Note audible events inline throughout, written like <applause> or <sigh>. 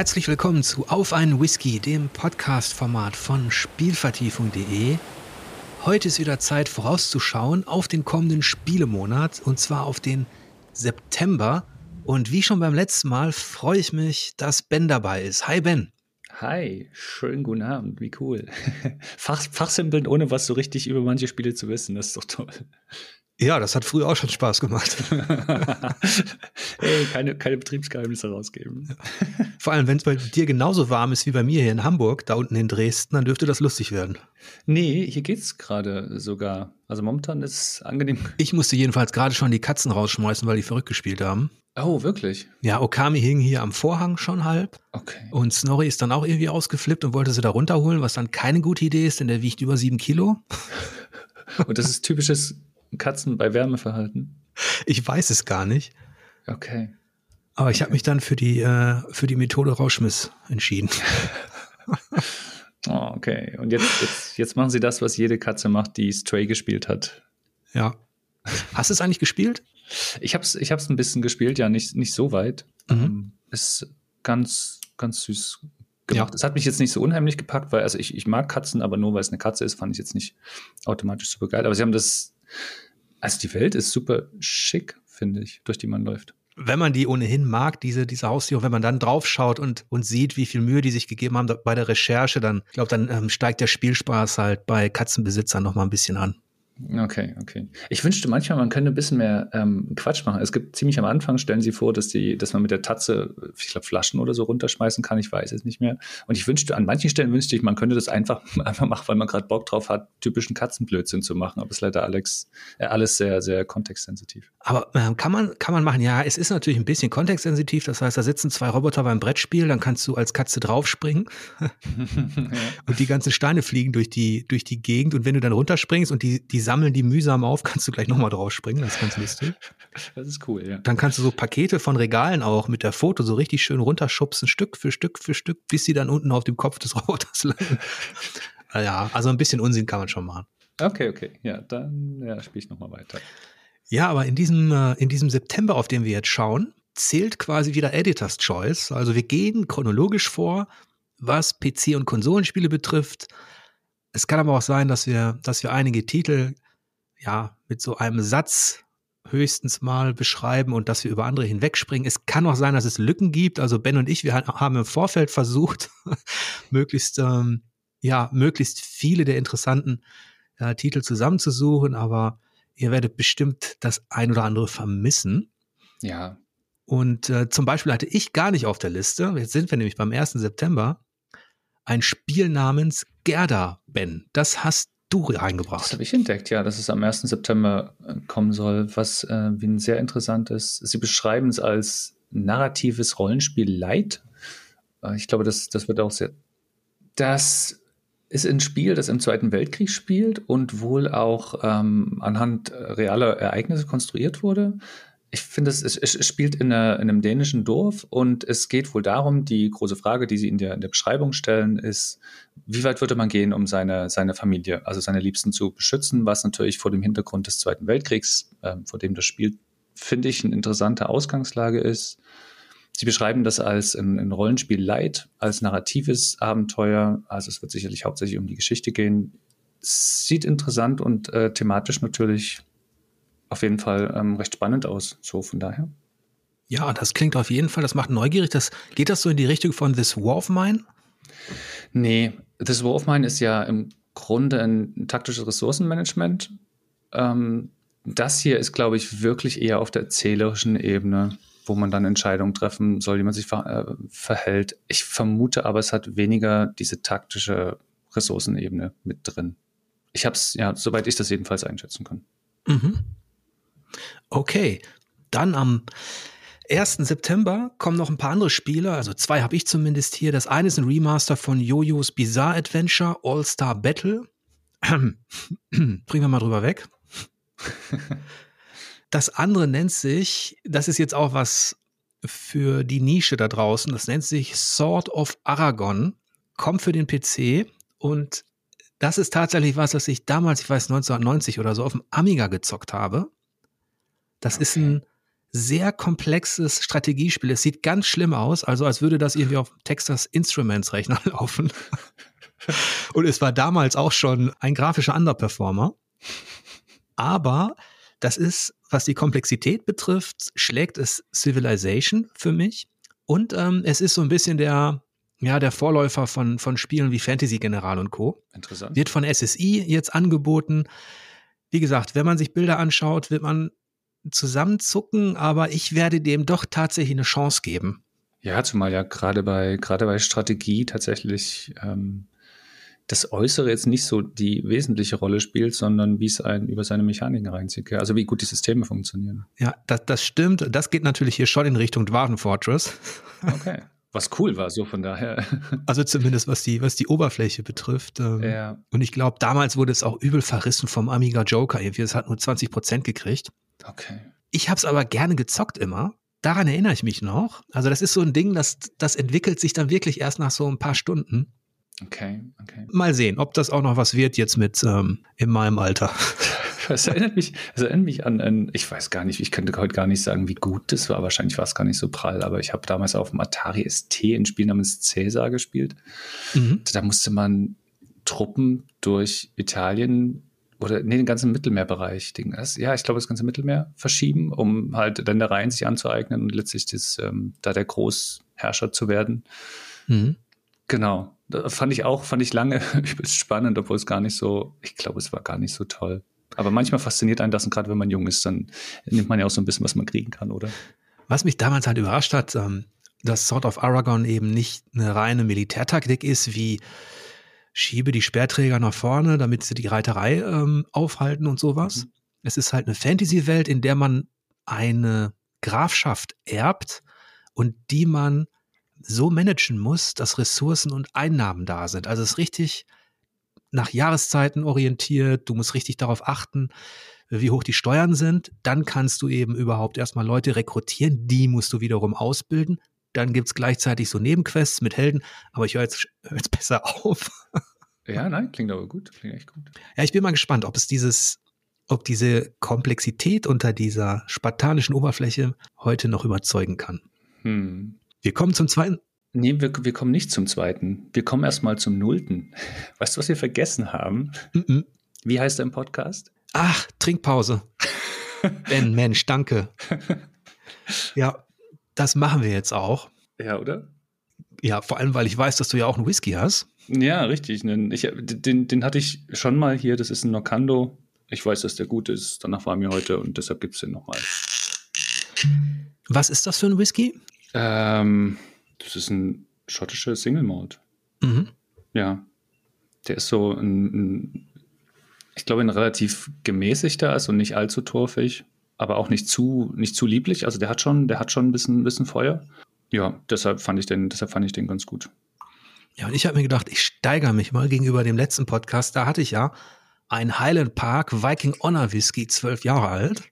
Herzlich willkommen zu Auf einen Whisky, dem Podcast-Format von Spielvertiefung.de. Heute ist wieder Zeit vorauszuschauen auf den kommenden Spielemonat und zwar auf den September. Und wie schon beim letzten Mal freue ich mich, dass Ben dabei ist. Hi Ben. Hi, schönen guten Abend, wie cool. <laughs> Fach, Fachsimpeln, ohne was so richtig über manche Spiele zu wissen, das ist doch toll. Ja, das hat früher auch schon Spaß gemacht. Ey, <laughs> keine, keine Betriebsgeheimnisse rausgeben. <laughs> Vor allem, wenn es bei dir genauso warm ist wie bei mir hier in Hamburg, da unten in Dresden, dann dürfte das lustig werden. Nee, hier geht's gerade sogar. Also momentan ist es angenehm. Ich musste jedenfalls gerade schon die Katzen rausschmeißen, weil die verrückt gespielt haben. Oh, wirklich? Ja, Okami hing hier am Vorhang schon halb. Okay. Und Snorri ist dann auch irgendwie ausgeflippt und wollte sie da runterholen, was dann keine gute Idee ist, denn der wiegt über sieben Kilo. <laughs> Und das ist typisches Katzen bei Wärmeverhalten? Ich weiß es gar nicht. Okay. Aber ich habe mich dann für die, äh, für die Methode Rauschmiss entschieden. <laughs> oh, okay. Und jetzt, jetzt, jetzt machen sie das, was jede Katze macht, die Stray gespielt hat. Ja. Hast du es eigentlich gespielt? Ich habe es ich hab's ein bisschen gespielt, ja, nicht, nicht so weit. Mhm. Ähm, ist ganz, ganz süß gemacht. Es ja. hat mich jetzt nicht so unheimlich gepackt, weil also ich, ich mag Katzen, aber nur weil es eine Katze ist, fand ich jetzt nicht automatisch super geil. Aber sie haben das also die Welt ist super schick, finde ich, durch die man läuft. Wenn man die ohnehin mag, diese, diese Haustiere, wenn man dann draufschaut und, und sieht, wie viel Mühe die sich gegeben haben bei der Recherche, dann, ich glaube, dann ähm, steigt der Spielspaß halt bei Katzenbesitzern noch mal ein bisschen an. Okay, okay. Ich wünschte manchmal, man könnte ein bisschen mehr ähm, Quatsch machen. Es gibt ziemlich am Anfang, stellen sie vor, dass die, dass man mit der Tatze, ich glaube, Flaschen oder so runterschmeißen kann, ich weiß es nicht mehr. Und ich wünschte, an manchen Stellen wünschte ich, man könnte das einfach, <laughs> einfach machen, weil man gerade Bock drauf hat, typischen Katzenblödsinn zu machen. Aber es ist leider Alex, äh, alles sehr, sehr kontextsensitiv. Aber äh, kann man, kann man machen, ja, es ist natürlich ein bisschen kontextsensitiv. Das heißt, da sitzen zwei Roboter beim Brettspiel, dann kannst du als Katze draufspringen. ja. <laughs> Und die ganzen Steine fliegen durch die, durch die Gegend. Und wenn du dann runterspringst und die, die sammeln die mühsam auf, <laughs> kannst du gleich nochmal drauf springen. Das ist ganz lustig. <laughs> Das ist cool, ja. Dann kannst du so Pakete von Regalen auch mit der Foto so richtig schön runterschubsen, Stück für Stück für Stück, bis sie dann unten auf dem Kopf des <laughs> Roboters landen. ja, also ein bisschen Unsinn kann man schon machen. Okay, okay. Ja, dann ja, spiele ich nochmal weiter. Ja, aber in diesem, äh, in diesem September, auf den wir jetzt schauen, zählt quasi wieder Editor's Choice. Also wir gehen chronologisch vor, was PC- und Konsolenspiele betrifft. Es kann aber auch sein, dass wir, dass wir einige Titel ja mit so einem Satz höchstens mal beschreiben und dass wir über andere hinwegspringen. Es kann auch sein, dass es Lücken gibt. Also Ben und ich, wir haben im Vorfeld versucht, <laughs> möglichst ähm, ja möglichst viele der interessanten äh, Titel zusammenzusuchen, aber ihr werdet bestimmt das ein oder andere vermissen. Ja. Und äh, zum Beispiel hatte ich gar nicht auf der Liste, jetzt sind wir nämlich beim 1. September, ein Spiel namens Gerda, Ben. Das hast du reingebracht. Das habe ich entdeckt, ja, dass es am 1. September äh, kommen soll, was äh, wie ein sehr interessant ist. Sie beschreiben es als narratives Rollenspiel Light. Äh, ich glaube, das, das wird auch sehr. Das ist ein Spiel, das im Zweiten Weltkrieg spielt und wohl auch ähm, anhand realer Ereignisse konstruiert wurde ich finde, es, es, spielt in, einer, in, einem dänischen Dorf und es geht wohl darum, die große Frage, die Sie in der, in der Beschreibung stellen, ist, wie weit würde man gehen, um seine, seine Familie, also seine Liebsten zu beschützen, was natürlich vor dem Hintergrund des Zweiten Weltkriegs, äh, vor dem das Spiel, finde ich, eine interessante Ausgangslage ist. Sie beschreiben das als ein, ein Rollenspiel Light, als narratives Abenteuer. Also es wird sicherlich hauptsächlich um die Geschichte gehen. Sieht interessant und äh, thematisch natürlich auf jeden Fall ähm, recht spannend aus. So von daher. Ja, das klingt auf jeden Fall, das macht neugierig. Das, geht das so in die Richtung von This War of Mine? Nee, This War of Mine ist ja im Grunde ein taktisches Ressourcenmanagement. Ähm, das hier ist, glaube ich, wirklich eher auf der erzählerischen Ebene, wo man dann Entscheidungen treffen soll, wie man sich ver äh, verhält. Ich vermute aber, es hat weniger diese taktische Ressourcenebene mit drin. Ich habe es, ja, soweit ich das jedenfalls einschätzen kann. Mhm. Okay, dann am 1. September kommen noch ein paar andere Spiele, also zwei habe ich zumindest hier. Das eine ist ein Remaster von Jojo's Bizarre Adventure All-Star Battle. <clears throat> Bringen wir mal drüber weg. <laughs> Das andere nennt sich, das ist jetzt auch was für die Nische da draußen, das nennt sich Sword of Aragon, kommt für den PC und das ist tatsächlich was, was ich damals, ich weiß 1990 oder so, auf dem Amiga gezockt habe. Das okay. ist ein, sehr komplexes Strategiespiel. Es sieht ganz schlimm aus, also als würde das irgendwie auf Texas Instruments Rechner <laughs> laufen. Und es war damals auch schon ein grafischer Underperformer. Aber das ist, was die Komplexität betrifft, schlägt es Civilization für mich. Und ähm, es ist so ein bisschen der, ja, der Vorläufer von, von Spielen wie Fantasy General und Co. Interessant. Wird von SSI jetzt angeboten. Wie gesagt, wenn man sich Bilder anschaut, wird man zusammenzucken, aber ich werde dem doch tatsächlich eine Chance geben. Ja, zumal ja gerade bei, gerade bei Strategie tatsächlich ähm, das Äußere jetzt nicht so die wesentliche Rolle spielt, sondern wie es einen über seine Mechaniken reinzieht. Also wie gut die Systeme funktionieren. Ja, das, das stimmt. Das geht natürlich hier schon in Richtung Dwarven Fortress. Okay. <laughs> Was cool war, so von daher. <laughs> Also zumindest was die, was die Oberfläche betrifft. Ähm, ja. Und ich glaube, damals wurde es auch übel verrissen vom Amiga Joker. Irgendwie, es hat nur 20 Prozent gekriegt. Okay. Ich habe es aber gerne gezockt immer. Daran erinnere ich mich noch. Also das ist so ein Ding, das, das entwickelt sich dann wirklich erst nach so ein paar Stunden. Okay, okay. Mal sehen, ob das auch noch was wird jetzt mit ähm, in meinem Alter. <laughs> Das erinnert mich, das erinnert mich an, an, ich weiß gar nicht, ich könnte heute gar nicht sagen, wie gut das war. Wahrscheinlich war es gar nicht so prall, aber ich habe damals auf dem Atari ST ein Spiel namens Cäsar gespielt. Mhm. Da musste man Truppen durch Italien oder nee, den ganzen Mittelmeerbereich, den, das, ja, ich glaube, das ganze Mittelmeer verschieben, um halt Ländereien sich anzueignen und letztlich das, ähm, da der Großherrscher zu werden. Mhm. Genau. Das fand ich auch, fand ich lange <laughs> übelst spannend, obwohl es gar nicht so, ich glaube, es war gar nicht so toll. Aber manchmal fasziniert einen das und gerade wenn man jung ist, dann nimmt man ja auch so ein bisschen, was man kriegen kann, oder? Was mich damals halt überrascht hat, ähm, dass Sword of Aragon eben nicht eine reine Militärtaktik ist, wie schiebe die Speerträger nach vorne, damit sie die Reiterei ähm, aufhalten und sowas. Mhm. Es ist halt eine Fantasy-Welt, in der man eine Grafschaft erbt und die man so managen muss, dass Ressourcen und Einnahmen da sind. Also es ist richtig nach Jahreszeiten orientiert. Du musst richtig darauf achten, wie hoch die Steuern sind. Dann kannst du eben überhaupt erstmal Leute rekrutieren. Die musst du wiederum ausbilden. Dann gibt's gleichzeitig so Nebenquests mit Helden. Aber ich höre jetzt, <laughs> hör jetzt besser auf. Ja, nein, klingt aber gut. Klingt echt gut. Ja, ich bin mal gespannt, ob es dieses, ob diese Komplexität unter dieser spartanischen Oberfläche heute noch überzeugen kann. Hm. Wir kommen zum zweiten. Nee, wir, wir kommen nicht zum zweiten. Wir kommen erstmal zum Nullten. <laughs> Weißt du, was wir vergessen haben? Mhm. Wie heißt im Podcast? Ach, Trinkpause. Ben, Mensch, danke. <laughs> Ja, das machen wir jetzt auch. Ja, oder? Ja, vor allem, weil ich weiß, dass du ja auch einen Whisky hast. Ja, richtig. Ich, den, den hatte ich schon mal hier. Das ist ein Nocando. Ich weiß, dass der gut ist. Danach war mir heute und deshalb gibt's den nochmal. Was ist das für ein Whisky? Ähm, das ist ein schottischer Single Malt. Mhm. Ja. Der ist so ein, ein ich glaube, ein relativ gemäßigter, also nicht allzu torfig, aber auch nicht zu, nicht zu lieblich. Also der hat schon, der hat schon ein bisschen, ein bisschen Feuer. Ja, deshalb fand ich den, deshalb fand ich den ganz gut. Ja, und ich habe mir gedacht, ich steigere mich mal gegenüber dem letzten Podcast. Da hatte ich ja einen Highland Park Viking Honor Whisky, zwölf Jahre alt.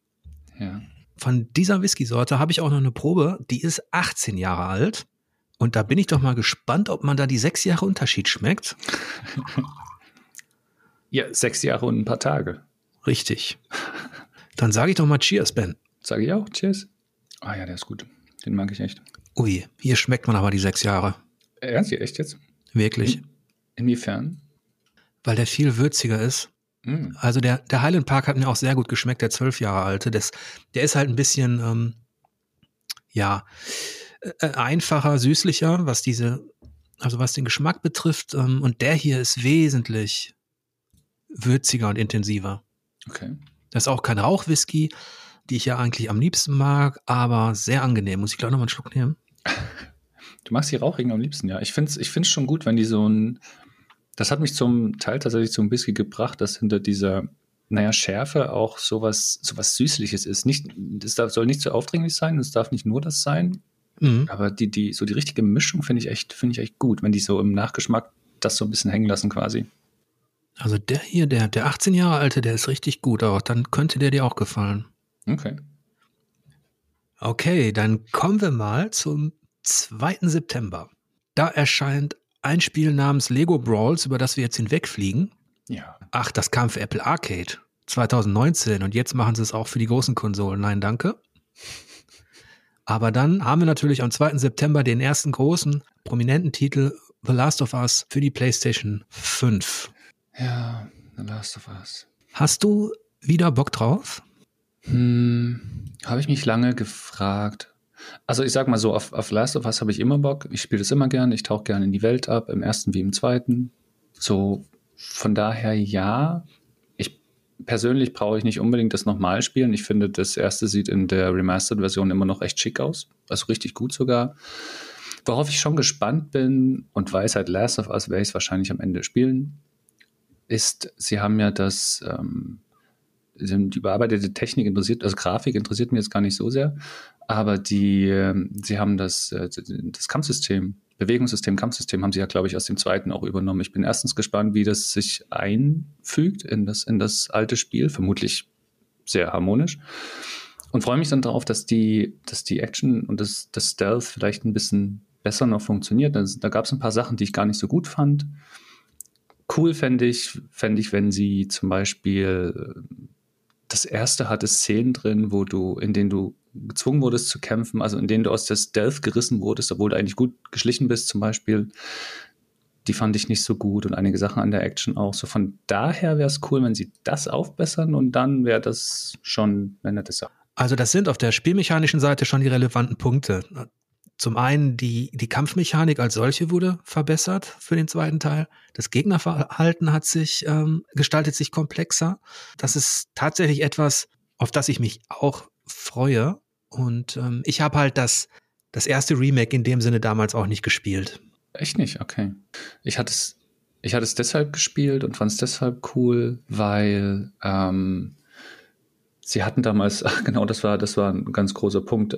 Ja. Von dieser Whisky-Sorte habe ich auch noch eine Probe, die ist 18 Jahre alt. Und da bin ich doch mal gespannt, ob man da die sechs Jahre Unterschied schmeckt. <laughs> Ja, sechs Jahre und ein paar Tage. Richtig. Dann sage ich doch mal Cheers, Ben. Sage ich auch. Cheers. Ah ja, der ist gut. Den mag ich echt. Ui, hier schmeckt man aber die sechs Jahre. Ernst, echt jetzt? Wirklich. Inwiefern? Weil der viel würziger ist. Hm. Also der, der Highland Park hat mir auch sehr gut geschmeckt, der zwölf Jahre alte. Das, der ist halt ein bisschen, ähm, ja, äh, einfacher, süßlicher, was diese, also was den Geschmack betrifft. Ähm, und der hier ist wesentlich würziger und intensiver. Okay. Das ist auch kein Rauchwhisky, die ich ja eigentlich am liebsten mag, aber sehr angenehm. Muss ich gleich noch mal einen Schluck nehmen? <laughs> Du magst die Rauchigen am liebsten, ja. Ich finde es ich find's schon gut, wenn die so ein. Das hat mich zum Teil tatsächlich zum Whisky gebracht, dass hinter dieser, naja, Schärfe auch sowas, sowas Süßliches ist. Nicht, das darf, soll nicht zu aufdringlich sein, es darf nicht nur das sein, Mhm. aber die, die, so die richtige Mischung finde ich echt, finde ich echt gut, wenn die so im Nachgeschmack das so ein bisschen hängen lassen quasi. Also der hier, der, der 18 Jahre alte, der ist richtig gut auch. Dann könnte der dir auch gefallen. Okay. Okay, dann kommen wir mal zum 2. September. Da erscheint ein Spiel namens Lego Brawls, über das wir jetzt hinwegfliegen. Ja. Ach, das kam für Apple Arcade 2019 und jetzt machen sie es auch für die großen Konsolen. Nein, danke. Aber dann haben wir natürlich am 2. September den ersten großen, prominenten Titel The Last of Us für die PlayStation 5. Ja, The Last of Us. Hast du wieder Bock drauf? Hm, habe ich mich lange gefragt. Also ich sag mal so, auf, auf Last of Us habe ich immer Bock. Ich spiele das immer gern. Ich tauche gerne in die Welt ab, im ersten wie im zweiten. So, von daher ja. Ich persönlich brauche ich nicht unbedingt das nochmal spielen. Ich finde, das erste sieht in der Remastered-Version immer noch echt schick aus. Also richtig gut sogar. Worauf ich schon gespannt bin und weiß halt Last of Us werde ich es wahrscheinlich am Ende spielen, ist, sie haben ja das, ähm, die überarbeitete Technik interessiert, also Grafik interessiert mich jetzt gar nicht so sehr, aber die, ähm, sie haben das, äh, das Kampfsystem, Bewegungssystem, Kampfsystem haben sie ja, glaube ich, aus dem zweiten auch übernommen. Ich bin erstens gespannt, wie das sich einfügt in das, in das alte Spiel, vermutlich sehr harmonisch. Und freue mich dann darauf, dass die, dass die Action und das, das Stealth vielleicht ein bisschen besser noch funktioniert. Da, da gab es ein paar Sachen, die ich gar nicht so gut fand. Cool fände ich, fände ich, wenn sie zum Beispiel das erste hatte Szenen drin, wo du, in denen du gezwungen wurdest zu kämpfen, also in denen du aus der Stealth gerissen wurdest, obwohl du eigentlich gut geschlichen bist, zum Beispiel. Die fand ich nicht so gut und einige Sachen an der Action auch. So von daher wäre es cool, wenn sie das aufbessern und dann wäre das schon eine nette Sache. Also das sind auf der spielmechanischen Seite schon die relevanten Punkte. Zum einen die, die Kampfmechanik als solche wurde verbessert für den zweiten Teil. Das Gegnerverhalten hat sich ähm, gestaltet sich komplexer. Das ist tatsächlich etwas, auf das ich mich auch freue. Und ähm, ich habe halt das, das erste Remake in dem Sinne damals auch nicht gespielt. Echt nicht, okay. Ich hatte es, ich hatte es deshalb gespielt und fand es deshalb cool, weil ähm, sie hatten damals, ach <laughs> genau, das war, das war ein ganz großer Punkt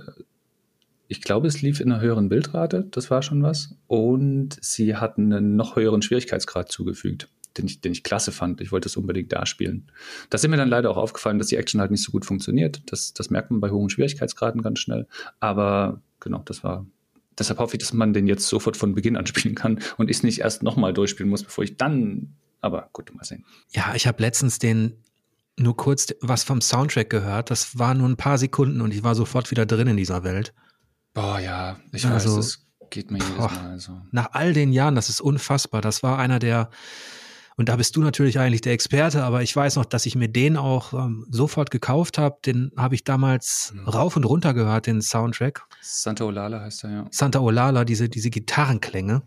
ich glaube, es lief in einer höheren Bildrate, das war schon was. Und sie hatten einen noch höheren Schwierigkeitsgrad zugefügt, den ich, den ich klasse fand. Ich wollte es unbedingt da spielen. Da ist mir dann leider auch aufgefallen, dass die Action halt nicht so gut funktioniert. Das, das merkt man bei hohen Schwierigkeitsgraden ganz schnell. Aber genau, das war. Deshalb hoffe ich, dass man den jetzt sofort von Beginn an <laughs> spielen kann und ich es nicht erst nochmal durchspielen muss, bevor ich dann. Aber gut, mal sehen. Ja, ich habe letztens den nur kurz was vom Soundtrack gehört. Das war nur ein paar Sekunden und ich war sofort wieder drin in dieser Welt. Boah, ja, ich also, weiß, das geht mir jedes boah, Mal so. Nach all den Jahren, das ist unfassbar. Das war einer der, und da bist du natürlich eigentlich der Experte, aber ich weiß noch, dass ich mir den auch ähm, sofort gekauft habe. Den habe ich damals mhm. rauf und runter gehört, den Soundtrack. Santa Olala heißt er, ja. Santa Olala, diese, diese Gitarrenklänge.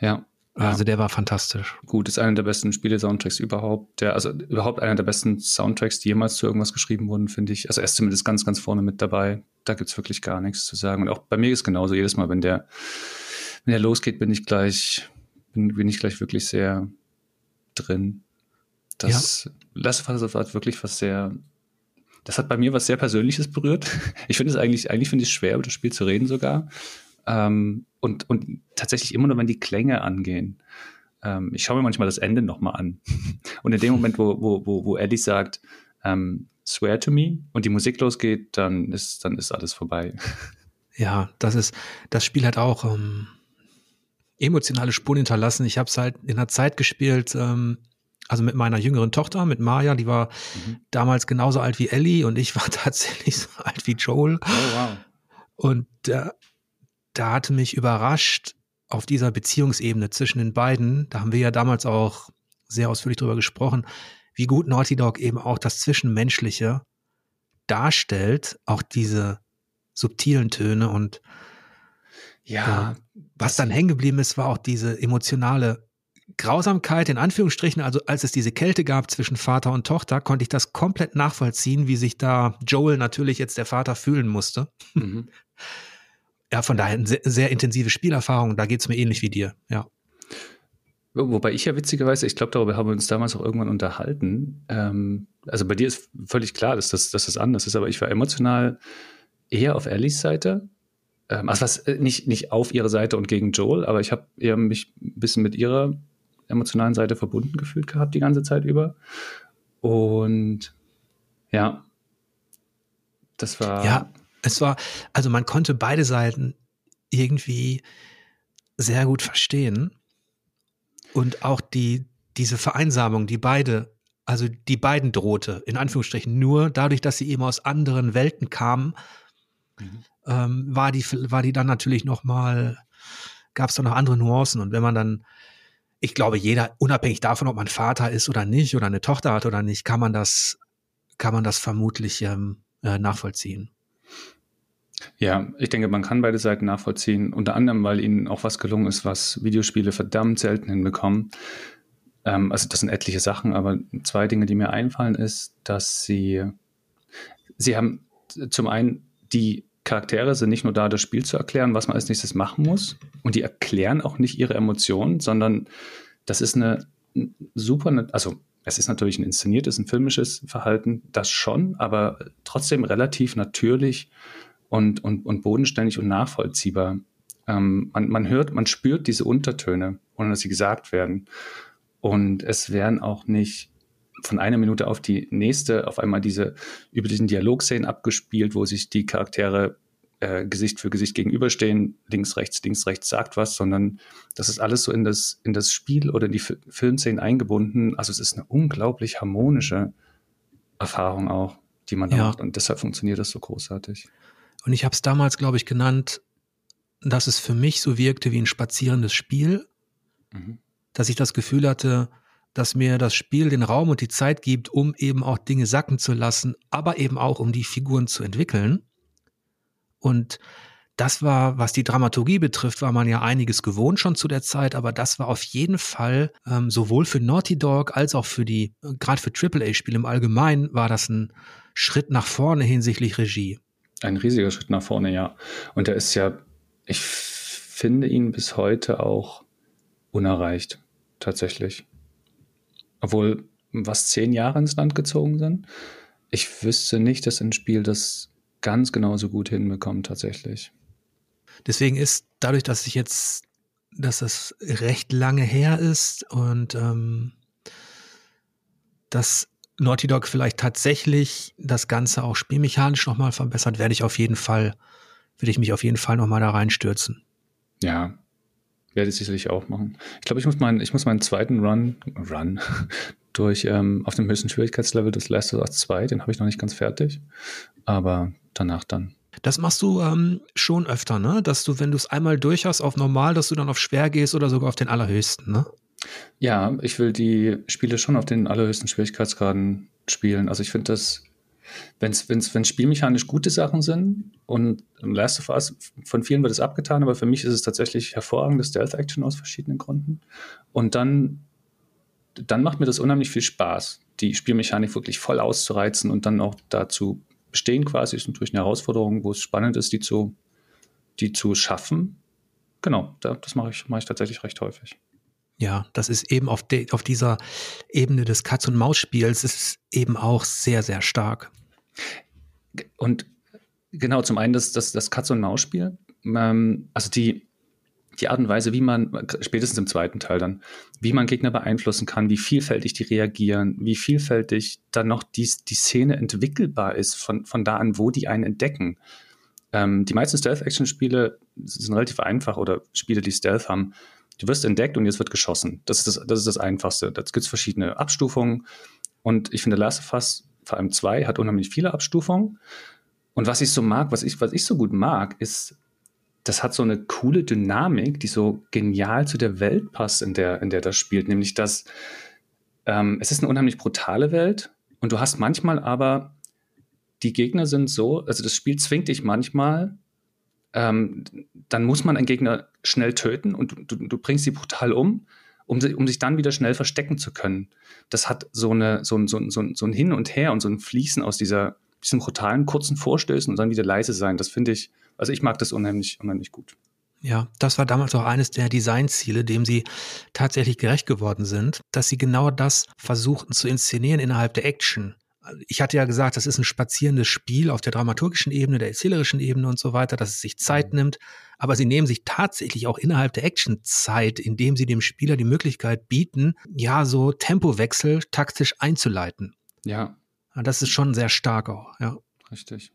Ja. Also der war fantastisch. Gut, ist einer der besten Spiele-Soundtracks überhaupt. Der, also überhaupt einer der besten Soundtracks, die jemals zu irgendwas geschrieben wurden, finde ich. Also er ist zumindest ganz, ganz vorne mit dabei. Da gibt's wirklich gar nichts zu sagen. Und auch bei mir ist genauso. Jedes Mal, wenn der, wenn der losgeht, bin ich gleich, bin, bin ich gleich wirklich sehr drin. Das ja. Last of Us hat wirklich was sehr, das hat bei mir was sehr Persönliches berührt. Ich finde es eigentlich, eigentlich finde ich es schwer, über das Spiel zu reden sogar. Ähm, und, und tatsächlich immer nur, wenn die Klänge angehen. Ähm, ich schaue mir manchmal das Ende nochmal an. <laughs> Und in dem Moment, wo, wo, wo, wo Ellie sagt, ähm, swear to me und die Musik losgeht, dann ist, dann ist alles vorbei. <laughs> Ja, das ist, das Spiel hat auch ähm, emotionale Spuren hinterlassen. Ich habe es halt in einer Zeit gespielt, ähm, also mit meiner jüngeren Tochter, mit Maya, die war mhm. damals genauso alt wie Ellie und ich war <laughs> tatsächlich so alt wie Joel. Oh, wow. Und äh, da hatte mich überrascht auf dieser Beziehungsebene zwischen den beiden, da haben wir ja damals auch sehr ausführlich drüber gesprochen, wie gut Naughty Dog eben auch das Zwischenmenschliche darstellt, auch diese subtilen Töne und ja, äh, was dann hängen geblieben ist, war auch diese emotionale Grausamkeit in Anführungsstrichen, also als es diese Kälte gab zwischen Vater und Tochter, konnte ich das komplett nachvollziehen, wie sich da Joel natürlich jetzt der Vater fühlen musste. Mhm. <laughs> ja, von daher eine sehr, sehr intensive Spielerfahrung. Da geht es mir ähnlich wie dir, ja. Wobei ich ja witzigerweise, ich glaube, darüber haben wir uns damals auch irgendwann unterhalten. Ähm, also bei dir ist völlig klar, dass das, dass das anders ist, aber ich war emotional eher auf Ellies Seite. Ähm, also was äh, nicht, nicht auf ihrer Seite und gegen Joel, aber ich habe eher mich ein bisschen mit ihrer emotionalen Seite verbunden gefühlt gehabt die ganze Zeit über. Und ja, das war. Ja, es war, also man konnte beide Seiten irgendwie sehr gut verstehen. Und auch die, diese Vereinsamung, die beide, also die beiden drohte, in Anführungsstrichen, nur dadurch, dass sie eben aus anderen Welten kamen, mhm. ähm, war, die, war die dann natürlich noch mal, gab es da noch andere Nuancen. Und wenn man dann, ich glaube, jeder, unabhängig davon, ob man Vater ist oder nicht, oder eine Tochter hat oder nicht, kann man das, kann man das vermutlich ähm, äh, nachvollziehen. Ja, ich denke, man kann beide Seiten nachvollziehen, unter anderem, weil ihnen auch was gelungen ist, was Videospiele verdammt selten hinbekommen. Ähm, also das sind etliche Sachen, aber zwei Dinge, die mir einfallen, ist, dass sie, sie haben zum einen die Charaktere sind nicht nur da, das Spiel zu erklären, was man als nächstes machen muss. Und die erklären auch nicht ihre Emotionen, sondern das ist eine super, also es ist natürlich ein inszeniertes, ein filmisches Verhalten, das schon, aber trotzdem relativ natürlich und, und, und bodenständig und nachvollziehbar. Ähm, man, man hört, man spürt diese Untertöne, ohne dass sie gesagt werden. Und es werden auch nicht von einer Minute auf die nächste auf einmal diese üblichen Dialogszenen abgespielt, wo sich die Charaktere äh, Gesicht für Gesicht gegenüberstehen, links, rechts, links, rechts sagt was, sondern das ist alles so in das, in das Spiel oder in die F Filmszenen eingebunden. Also es ist eine unglaublich harmonische Erfahrung auch, die man ja. macht. Und deshalb funktioniert das so großartig. Und ich habe es damals, glaube ich, genannt, dass es für mich so wirkte wie ein spazierendes Spiel, mhm. dass ich das Gefühl hatte, dass mir das Spiel den Raum und die Zeit gibt, um eben auch Dinge sacken zu lassen, aber eben auch um die Figuren zu entwickeln. Und das war, was die Dramaturgie betrifft, war man ja einiges gewohnt schon zu der Zeit, aber das war auf jeden Fall ähm, sowohl für Naughty Dog als auch für die, äh, gerade für AAA-Spiele im Allgemeinen, war das ein Schritt nach vorne hinsichtlich Regie. Ein riesiger Schritt nach vorne, ja. Und er ist ja, ich finde ihn bis heute auch unerreicht, tatsächlich. Obwohl was zehn Jahre ins Land gezogen sind. Ich wüsste nicht, dass ein Spiel das ganz genauso gut hinbekommt, tatsächlich. Deswegen ist dadurch, dass ich jetzt, dass das recht lange her ist und ähm, dass Naughty Dog vielleicht tatsächlich das Ganze auch spielmechanisch nochmal verbessert, werde ich auf jeden Fall, würde ich mich auf jeden Fall nochmal da reinstürzen. Ja, werde ich sicherlich auch machen. Ich glaube, ich muss meinen, ich muss meinen zweiten Run, Run <laughs> durch ähm, auf dem höchsten Schwierigkeitslevel des Last of Us 2, den habe ich noch nicht ganz fertig, aber danach dann. Das machst du ähm, schon öfter, ne? Dass du, wenn du es einmal durch hast auf normal, dass du dann auf schwer gehst oder sogar auf den allerhöchsten, ne? Ja, ich will die Spiele schon auf den allerhöchsten Schwierigkeitsgraden spielen. Also ich finde das, wenn spielmechanisch gute Sachen sind und Last of Us, von vielen wird es abgetan, aber für mich ist es tatsächlich hervorragende Stealth-Action aus verschiedenen Gründen. Und dann, dann macht mir das unheimlich viel Spaß, die Spielmechanik wirklich voll auszureizen und dann auch dazu bestehen quasi, ist natürlich eine Herausforderung, wo es spannend ist, die zu, die zu schaffen. Genau, das mache ich, mache ich tatsächlich recht häufig. Ja, das ist eben auf, de, auf dieser Ebene des Katz-und-Maus-Spiels ist eben auch sehr, sehr stark. Und genau, zum einen das, das, das Katz-und-Maus-Spiel, ähm, also die, die Art und Weise, wie man, spätestens im zweiten Teil dann, wie man Gegner beeinflussen kann, wie vielfältig die reagieren, wie vielfältig dann noch die, die Szene entwickelbar ist, von, von da an, wo die einen entdecken. Ähm, die meisten Stealth-Action-Spiele sind relativ einfach oder Spiele, die Stealth haben, Du wirst entdeckt und jetzt wird geschossen. Das ist das, das, ist das Einfachste. Da gibt es verschiedene Abstufungen. Und ich finde, Last of Us, vor allem zwei, hat unheimlich viele Abstufungen. Und was ich so mag, was ich, was ich so gut mag, ist, das hat so eine coole Dynamik, die so genial zu der Welt passt, in der, in der das spielt. Nämlich, dass ähm, es ist eine unheimlich brutale Welt und du hast manchmal aber, die Gegner sind so, also das Spiel zwingt dich manchmal, ähm, dann muss man einen Gegner schnell töten und du, du, bringst sie brutal um, um, um, sich dann wieder schnell verstecken zu können. Das hat so, eine, so, ein, so, ein, so ein Hin und Her und so ein Fließen aus dieser, diesen brutalen, kurzen Vorstößen und dann wieder leise sein. Das finde ich, also ich mag das unheimlich, unheimlich gut. Ja, das war damals auch eines der Designziele, dem sie tatsächlich gerecht geworden sind, dass sie genau das versuchten zu inszenieren innerhalb der Action ich hatte ja gesagt, das ist ein spazierendes Spiel auf der dramaturgischen Ebene, der erzählerischen Ebene und so weiter, dass es sich Zeit mhm. nimmt. Aber sie nehmen sich tatsächlich auch innerhalb der Action Zeit, indem sie dem Spieler die Möglichkeit bieten, ja, so Tempowechsel taktisch einzuleiten. Ja. Das ist schon sehr stark auch, ja. Richtig.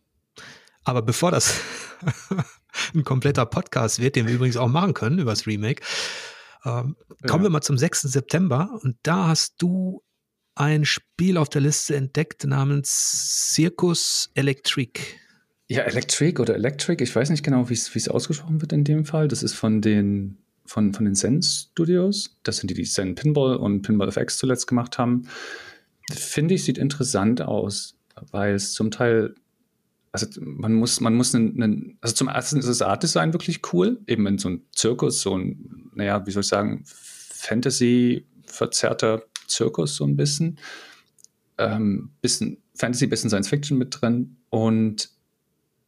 Aber bevor das <laughs> ein kompletter Podcast wird, den wir übrigens auch machen können über das Remake, ähm, kommen ja. wir mal zum 6. September und da hast du ein Spiel auf der Liste entdeckt namens Circus Electric. Ja, Electric oder Electric, ich weiß nicht genau, wie es ausgesprochen wird in dem Fall. Das ist von den, von, von den Zen Studios. Das sind die, die Zen Pinball und Pinball FX zuletzt gemacht haben. Finde ich, sieht interessant aus, weil es zum Teil, also man muss, man muss einen, einen also zum ersten ist das Art Design wirklich cool, eben in so einem Zirkus, so ein, naja, wie soll ich sagen, Fantasy verzerrter Zirkus so ein bisschen. Ähm, bisschen Fantasy, bisschen Science Fiction mit drin und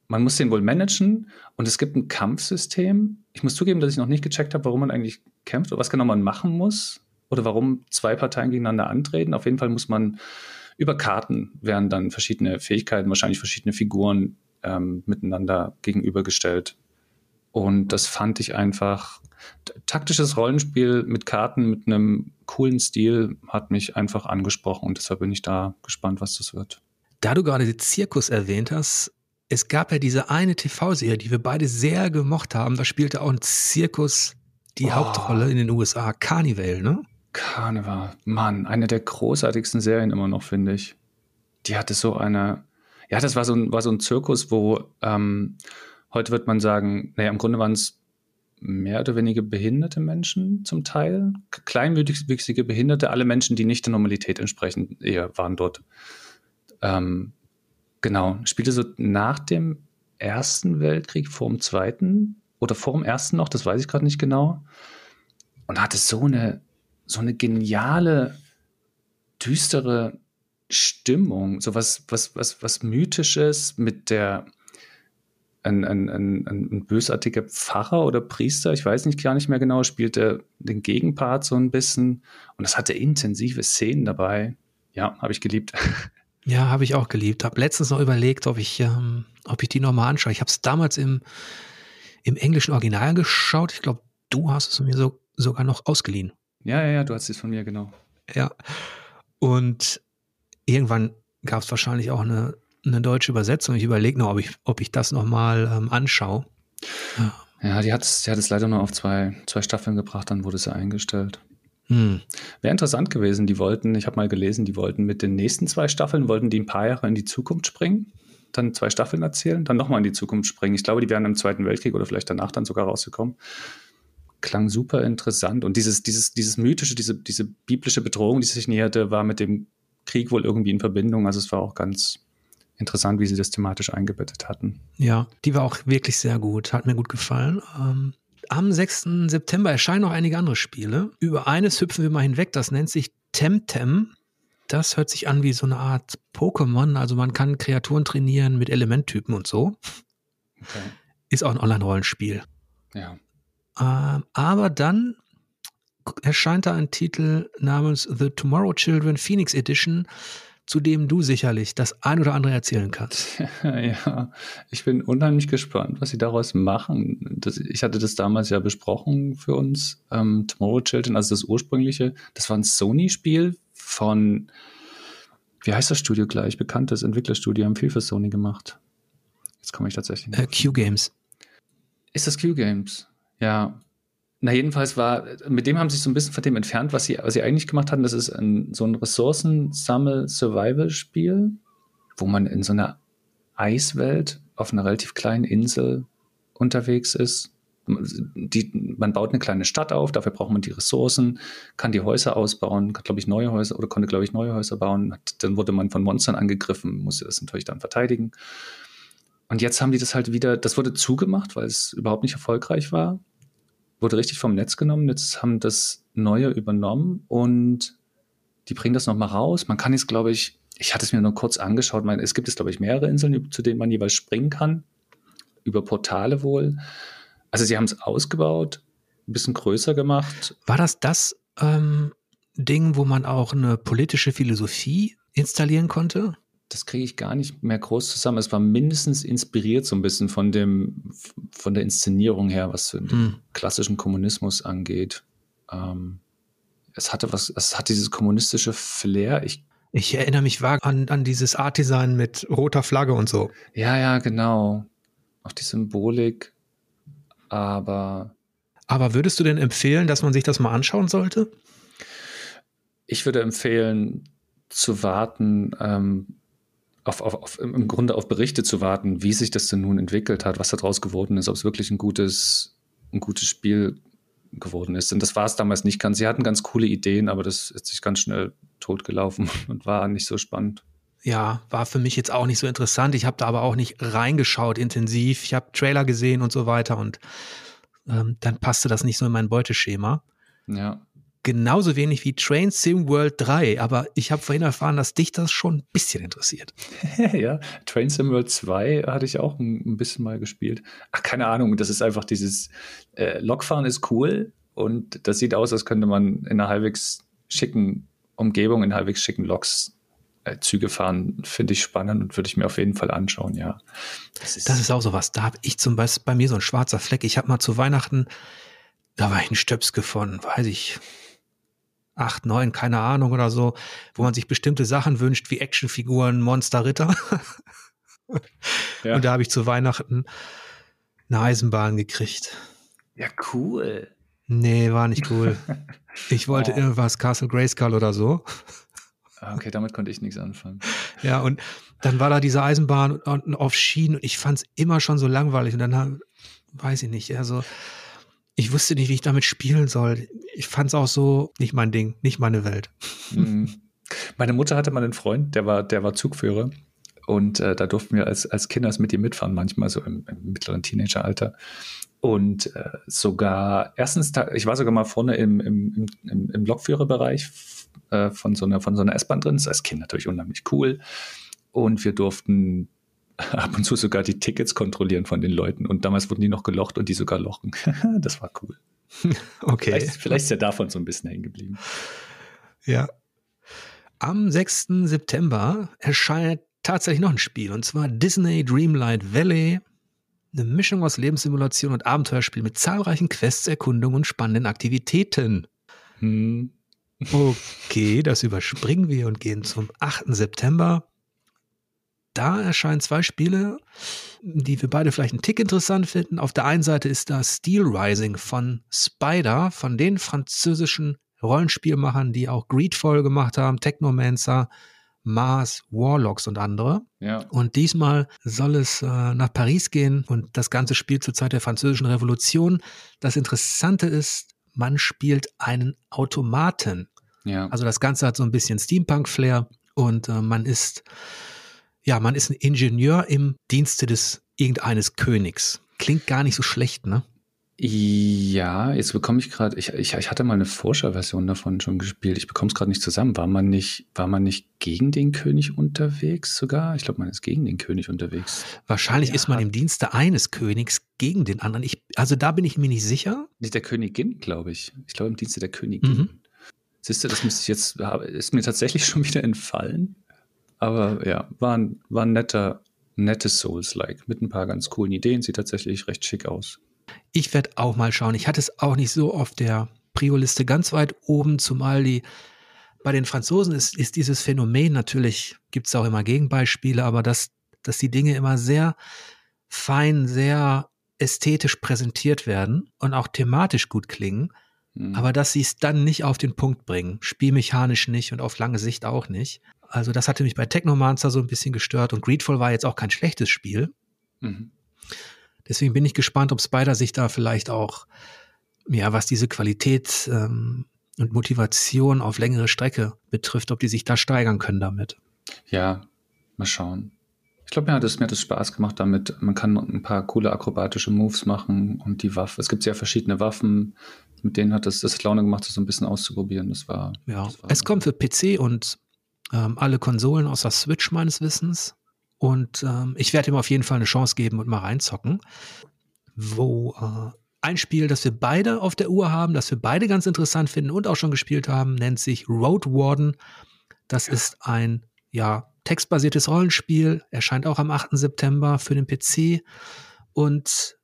man muss den wohl managen und es gibt ein Kampfsystem. Ich muss zugeben, dass ich noch nicht gecheckt habe, warum man eigentlich kämpft oder was genau man machen muss oder warum zwei Parteien gegeneinander antreten. Auf jeden Fall muss man über Karten werden dann verschiedene Fähigkeiten, wahrscheinlich verschiedene Figuren ähm, miteinander gegenübergestellt. Und das fand ich einfach taktisches Rollenspiel mit Karten mit einem coolen Stil hat mich einfach angesprochen und deshalb bin ich da gespannt, was das wird. Da du gerade den Zirkus erwähnt hast, es gab ja diese eine TV-Serie, die wir beide sehr gemocht haben. Da spielte auch ein Zirkus die oh. Hauptrolle in den USA. Carnival, ne? Carnival, Mann, eine der großartigsten Serien immer noch, finde ich. Die hatte so eine, ja, das war so ein, war so ein Zirkus, wo ähm, heute wird man sagen, naja, im Grunde waren es mehr oder weniger behinderte Menschen zum Teil, kleinwüchsige Behinderte, alle Menschen, die nicht der Normalität entsprechen, eher waren dort. Ähm, Genau, spielte so nach dem Ersten Weltkrieg, vor dem Zweiten oder vor dem Ersten noch, das weiß ich gerade nicht genau. Und hatte so eine, so eine geniale, düstere Stimmung, so was, was, was, was Mythisches mit der, ein, ein, ein, ein bösartiger Pfarrer oder Priester, ich weiß nicht gar nicht mehr genau, spielte den Gegenpart so ein bisschen und das hatte intensive Szenen dabei. Ja, habe ich geliebt. <laughs> Ja, habe ich auch geliebt. Habe letztens noch überlegt, ob ich, ähm, ob ich die nochmal anschaue. Ich habe es damals im, im englischen Original geschaut. Ich glaube, du hast es mir so, sogar noch ausgeliehen. Ja, ja, ja, du hast es von mir, genau. Ja. Und irgendwann gab es wahrscheinlich auch eine, eine deutsche Übersetzung. Ich überlege noch, ob ich, ob ich das nochmal ähm, anschaue. Ja, ja die hat es die leider nur auf zwei, zwei Staffeln gebracht, dann wurde sie eingestellt. Hm. Wäre interessant gewesen. Die wollten, ich habe mal gelesen, die wollten mit den nächsten zwei Staffeln, wollten die ein paar Jahre in die Zukunft springen, dann zwei Staffeln erzählen, dann nochmal in die Zukunft springen. Ich glaube, die wären im Zweiten Weltkrieg oder vielleicht danach dann sogar rausgekommen. Klang super interessant. Und dieses, dieses, dieses mythische, diese, diese biblische Bedrohung, die sich näherte, war mit dem Krieg wohl irgendwie in Verbindung. Also es war auch ganz interessant, wie sie das thematisch eingebettet hatten. Ja, die war auch wirklich sehr gut. Hat mir gut gefallen. Ähm am 6. September erscheinen noch einige andere Spiele. Über eines hüpfen wir mal hinweg, das nennt sich Temtem. Das hört sich an wie so eine Art Pokémon. Also man kann Kreaturen trainieren mit Elementtypen und so. Okay. Ist auch ein Online-Rollenspiel. Ja. Ähm, aber dann erscheint da ein Titel namens The Tomorrow Children Phoenix Edition zu dem du sicherlich das ein oder andere erzählen kannst. <laughs> Ja, ich bin unheimlich gespannt, was sie daraus machen. Das, ich hatte das damals ja besprochen für uns. Ähm, Tomorrow Children, also das ursprüngliche, das war ein Sony-Spiel von, wie heißt das Studio gleich? Bekanntes Entwicklerstudio, haben viel für Sony gemacht. Jetzt komme ich tatsächlich. Äh, Q Games. Ist das Q Games? Ja, na, jedenfalls war, mit dem haben sie sich so ein bisschen von dem entfernt, was sie, was sie eigentlich gemacht hatten. Das ist ein, so ein Ressourcensammel-Survival-Spiel, wo man in so einer Eiswelt auf einer relativ kleinen Insel unterwegs ist. Die, man baut eine kleine Stadt auf, dafür braucht man die Ressourcen, kann die Häuser ausbauen, kann, glaube ich, neue Häuser oder konnte, glaube ich, neue Häuser bauen. Dann wurde man von Monstern angegriffen, musste das natürlich dann verteidigen. Und jetzt haben die das halt wieder, das wurde zugemacht, weil es überhaupt nicht erfolgreich war wurde richtig vom Netz genommen. Jetzt haben das Neue übernommen und die bringen das nochmal raus. Man kann jetzt, glaube ich, ich hatte es mir nur kurz angeschaut, man, es gibt es, glaube ich, mehrere Inseln, zu denen man jeweils springen kann. Über Portale wohl. Also sie haben es ausgebaut, ein bisschen größer gemacht. War das das ähm, Ding, wo man auch eine politische Philosophie installieren konnte? Das kriege ich gar nicht mehr groß zusammen. Es war mindestens inspiriert so ein bisschen von dem, von der Inszenierung her, was den hm. klassischen Kommunismus angeht. Ähm, es hatte was, es hat dieses kommunistische Flair. Ich, ich erinnere mich vag an, an dieses Art-Design mit roter Flagge und so. Ja, ja, genau. Auch die Symbolik. Aber. Aber würdest du denn empfehlen, dass man sich das mal anschauen sollte? Ich würde empfehlen, zu warten, ähm, auf, auf, auf, im Grunde auf Berichte zu warten, wie sich das denn nun entwickelt hat, was daraus geworden ist, ob es wirklich ein gutes, ein gutes Spiel geworden ist. Und das war es damals nicht ganz. Sie hatten ganz coole Ideen, aber das ist sich ganz schnell totgelaufen <laughs> und war nicht so spannend. Ja, war für mich jetzt auch nicht so interessant. Ich habe da aber auch nicht reingeschaut intensiv. Ich habe Trailer gesehen und so weiter und ähm, dann passte das nicht so in mein Beuteschema. Ja genauso wenig wie Train Sim World 3, aber ich habe vorhin erfahren, dass dich das schon ein bisschen interessiert. <laughs> ja, Train Sim World 2 hatte ich auch ein, ein, bisschen mal gespielt. Ach, keine Ahnung, das ist einfach dieses äh, Lokfahren ist cool und das sieht aus, als könnte man in einer halbwegs schicken Umgebung, in halbwegs schicken Loks äh, Züge fahren, finde ich spannend und würde ich mir auf jeden Fall anschauen, ja. Das ist, das ist auch so was. Da habe ich zum Beispiel bei mir so ein schwarzer Fleck. Ich habe mal zu Weihnachten, da war ich ein Stöps gefunden, weiß ich, acht, neun, keine Ahnung oder so, wo man sich bestimmte Sachen wünscht, wie Actionfiguren, Monsterritter. ja. Und da habe ich zu Weihnachten eine Eisenbahn gekriegt. Ja, cool. Nee, war nicht cool. <laughs> Ich wollte oh. irgendwas Castle Grayskull oder so. Ah, okay, damit konnte ich nichts anfangen. Ja, und dann war da diese Eisenbahn auf Schienen und ich fand es immer schon so langweilig. Und dann weiß ich nicht, also ich wusste nicht, wie ich damit spielen soll. Ich fand es auch so nicht mein Ding, nicht meine Welt. Mhm. Meine Mutter hatte mal einen Freund, der war, der war Zugführer. Und äh, da durften wir als, als Kinder mit ihm mitfahren, manchmal so im, im mittleren Teenageralter. Und äh, sogar, erstens, ich war sogar mal vorne im, im, im, im Lokführerbereich äh, von so einer, von so einer S-Bahn drin. Das ist als Kind natürlich unheimlich cool. Und wir durften <laughs> ab und zu sogar die Tickets kontrollieren von den Leuten. Und damals wurden die noch gelocht und die sogar lochen. <laughs> das war cool. <laughs> Okay. Vielleicht, vielleicht ist ja davon so ein bisschen hängen geblieben. Ja. Am 6. September erscheint tatsächlich noch ein Spiel, und zwar Disney Dreamlight Valley. Eine Mischung aus Lebenssimulation und Abenteuerspiel mit zahlreichen Quests, Erkundungen und spannenden Aktivitäten. Hm. Okay, das überspringen wir und gehen zum 8. September da erscheinen zwei Spiele, die wir beide vielleicht einen Tick interessant finden. Auf der einen Seite ist da Steel Rising von Spider, von den französischen Rollenspielmachern, die auch Greedfall gemacht haben, Technomancer, Mars, Warlocks und andere. Ja. Und diesmal soll es äh, nach Paris gehen und das Ganze spielt zur Zeit der Französischen Revolution. Das Interessante ist, man spielt einen Automaten. Ja. Also das Ganze hat so ein bisschen Steampunk-Flair und äh, man ist ja, man ist ein Ingenieur im Dienste des irgendeines Königs. Klingt gar nicht so schlecht, ne? Ja, jetzt bekomme ich gerade, ich, ich, ich hatte mal eine Forscherversion davon schon gespielt. Ich bekomme es gerade nicht zusammen. War man nicht, war man nicht gegen den König unterwegs sogar? Ich glaube, man ist gegen den König unterwegs. Wahrscheinlich ja. ist man im Dienste eines Königs gegen den anderen. Ich, also da bin ich mir nicht sicher. Nicht der Königin, glaube ich. Ich glaube im Dienste der Königin. Mhm. Siehst du, das müsste ich jetzt, ist mir tatsächlich <laughs> schon wieder entfallen. Aber ja, war ein, war ein netter, nettes Souls-like mit ein paar ganz coolen Ideen. Sieht tatsächlich recht schick aus. Ich werde auch mal schauen. Ich hatte es auch nicht so auf der Prio-Liste ganz weit oben, zumal die bei den Franzosen ist, ist dieses Phänomen natürlich, gibt es auch immer Gegenbeispiele, aber dass, dass die Dinge immer sehr fein, sehr ästhetisch präsentiert werden und auch thematisch gut klingen, mhm. aber dass sie es dann nicht auf den Punkt bringen, spielmechanisch nicht und auf lange Sicht auch nicht. Also das hatte mich bei Technomancer so ein bisschen gestört und Greedfall war jetzt auch kein schlechtes Spiel. Mhm. Deswegen bin ich gespannt, ob Spider sich da vielleicht auch, ja, was diese Qualität ähm, und Motivation auf längere Strecke betrifft, ob die sich da steigern können damit. Ja, mal schauen. Ich glaube, mir hat es mir hat es Spaß gemacht damit. Man kann ein paar coole akrobatische Moves machen und die Waffe. Es gibt ja verschiedene Waffen. Mit denen hat es das Laune gemacht, das so ein bisschen auszuprobieren. Das war. Ja, das war es kommt für PC und ähm, alle Konsolen außer Switch meines Wissens. Und ähm, ich werde ihm auf jeden Fall eine Chance geben und mal reinzocken. Wo äh, ein Spiel, das wir beide auf der Uhr haben, das wir beide ganz interessant finden und auch schon gespielt haben, nennt sich Road Warden. Das ist ein ja, textbasiertes Rollenspiel, erscheint auch am 8. September für den PC. Und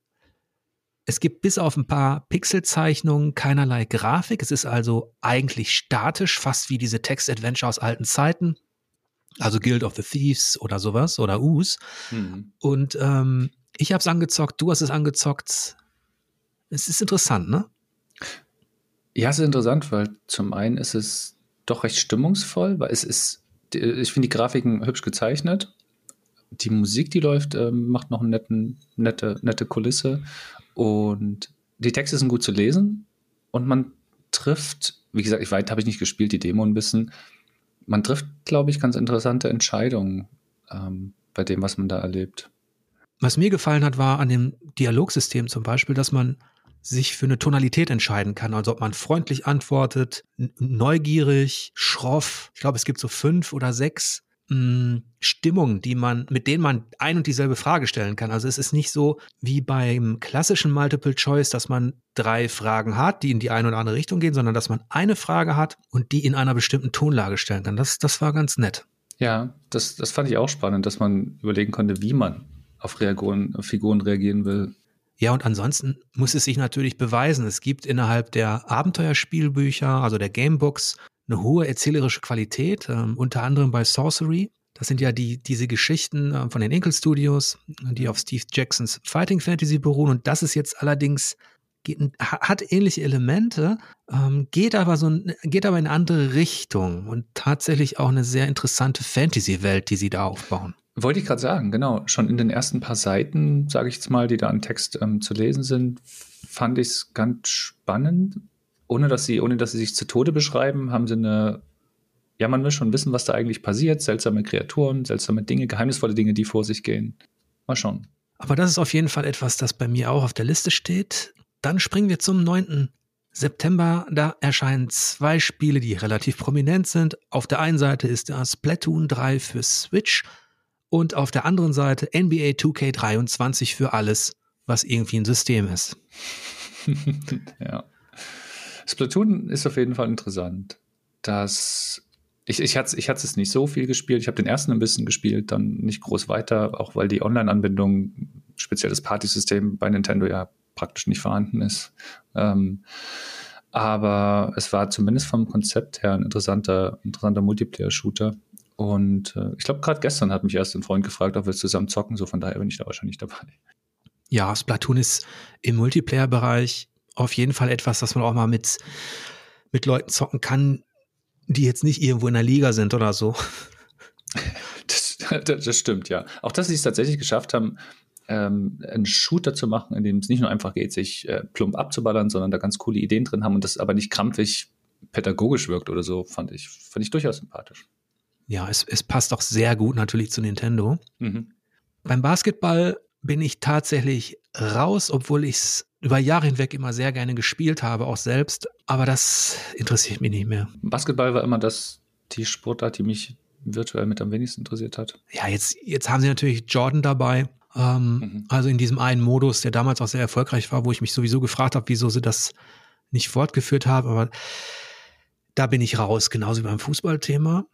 es gibt bis auf ein paar Pixelzeichnungen keinerlei Grafik. Es ist also eigentlich statisch, fast wie diese Text-Adventure aus alten Zeiten. Also Guild of the Thieves oder sowas oder Us. Mhm. Und ähm, ich habe es angezockt, du hast es angezockt. Es ist interessant, ne? Ja, es ist interessant, weil zum einen ist es doch recht stimmungsvoll, weil es ist, ich finde die Grafiken hübsch gezeichnet die Musik, die läuft, äh, macht noch eine netten, nette, nette Kulisse. Und die Texte sind gut zu lesen. Und man trifft, wie gesagt, ich weit habe ich nicht gespielt, die Demo ein bisschen. Man trifft, glaube ich, ganz interessante Entscheidungen ähm, bei dem, was man da erlebt. Was mir gefallen hat, war an dem Dialogsystem zum Beispiel, dass man sich für eine Tonalität entscheiden kann. Also ob man freundlich antwortet, neugierig, schroff. Ich glaube, es gibt so fünf oder sechs mh, Stimmungen, die man, mit denen man ein und dieselbe Frage stellen kann. Also es ist nicht so wie beim klassischen Multiple Choice, dass man drei Fragen hat, die in die eine oder andere Richtung gehen, sondern dass man eine Frage hat und die in einer bestimmten Tonlage stellen kann. Das, das war ganz nett. Ja, das, das fand ich auch spannend, dass man überlegen konnte, wie man auf, Reagoren, auf Figuren reagieren will. Ja, und ansonsten muss es sich natürlich beweisen. Es gibt innerhalb der Abenteuerspielbücher, also der Gamebooks, eine hohe erzählerische Qualität, äh, unter anderem bei Sorcery. Das sind ja die, diese Geschichten äh, von den Inkel Studios, die auf Steve Jacksons Fighting Fantasy beruhen. Und das ist jetzt allerdings, geht, hat ähnliche Elemente, ähm, geht aber so, geht aber in eine andere Richtung und tatsächlich auch eine sehr interessante Fantasy-Welt, die sie da aufbauen. Wollte ich gerade sagen, genau. Schon in den ersten paar Seiten, sage ich jetzt mal, die da an Text ähm, zu lesen sind, fand ich es ganz spannend. Ohne dass sie, ohne dass sie sich zu Tode beschreiben, haben sie eine, ja, man will schon wissen, was da eigentlich passiert. Seltsame Kreaturen, seltsame Dinge, geheimnisvolle Dinge, die vor sich gehen. Mal schauen. Aber das ist auf jeden Fall etwas, das bei mir auch auf der Liste steht. Dann springen wir zum 9. September. Da erscheinen zwei Spiele, die relativ prominent sind. Auf der einen Seite ist das Splatoon 3 für Switch und auf der anderen Seite NBA 2K23 für alles, was irgendwie ein System ist. <laughs> ja. Splatoon ist auf jeden Fall interessant. Das ich, ich hatte ich es nicht so viel gespielt. Ich habe den ersten ein bisschen gespielt, dann nicht groß weiter, auch weil die Online-Anbindung, speziell das Partysystem bei Nintendo ja praktisch nicht vorhanden ist. Ähm, aber es war zumindest vom Konzept her ein interessanter, interessanter Multiplayer-Shooter. Und äh, ich glaube, gerade gestern hat mich erst ein Freund gefragt, ob wir zusammen zocken. So von daher bin ich da wahrscheinlich dabei. Ja, Splatoon ist im Multiplayer-Bereich auf jeden Fall etwas, das man auch mal mit, mit Leuten zocken kann, die jetzt nicht irgendwo in der Liga sind oder so. <laughs> Das, das, stimmt, ja. Auch dass sie es tatsächlich geschafft haben, ähm, einen Shooter zu machen, in dem es nicht nur einfach geht, sich äh, plump abzuballern, sondern da ganz coole Ideen drin haben und das aber nicht krampfig pädagogisch wirkt oder so, fand ich, fand ich durchaus sympathisch. Ja, es, es passt auch sehr gut natürlich zu Nintendo. Mhm. Beim Basketball bin ich tatsächlich raus, obwohl ich es über Jahre hinweg immer sehr gerne gespielt habe, auch selbst. Aber das interessiert mich nicht mehr. Basketball war immer das, die Sportart, die mich virtuell mit am wenigsten interessiert hat. Ja, jetzt, jetzt haben sie natürlich Jordan dabei. Ähm, mhm. Also in diesem einen Modus, der damals auch sehr erfolgreich war, wo ich mich sowieso gefragt habe, wieso sie das nicht fortgeführt haben. Aber da bin ich raus, genauso wie beim Fußballthema.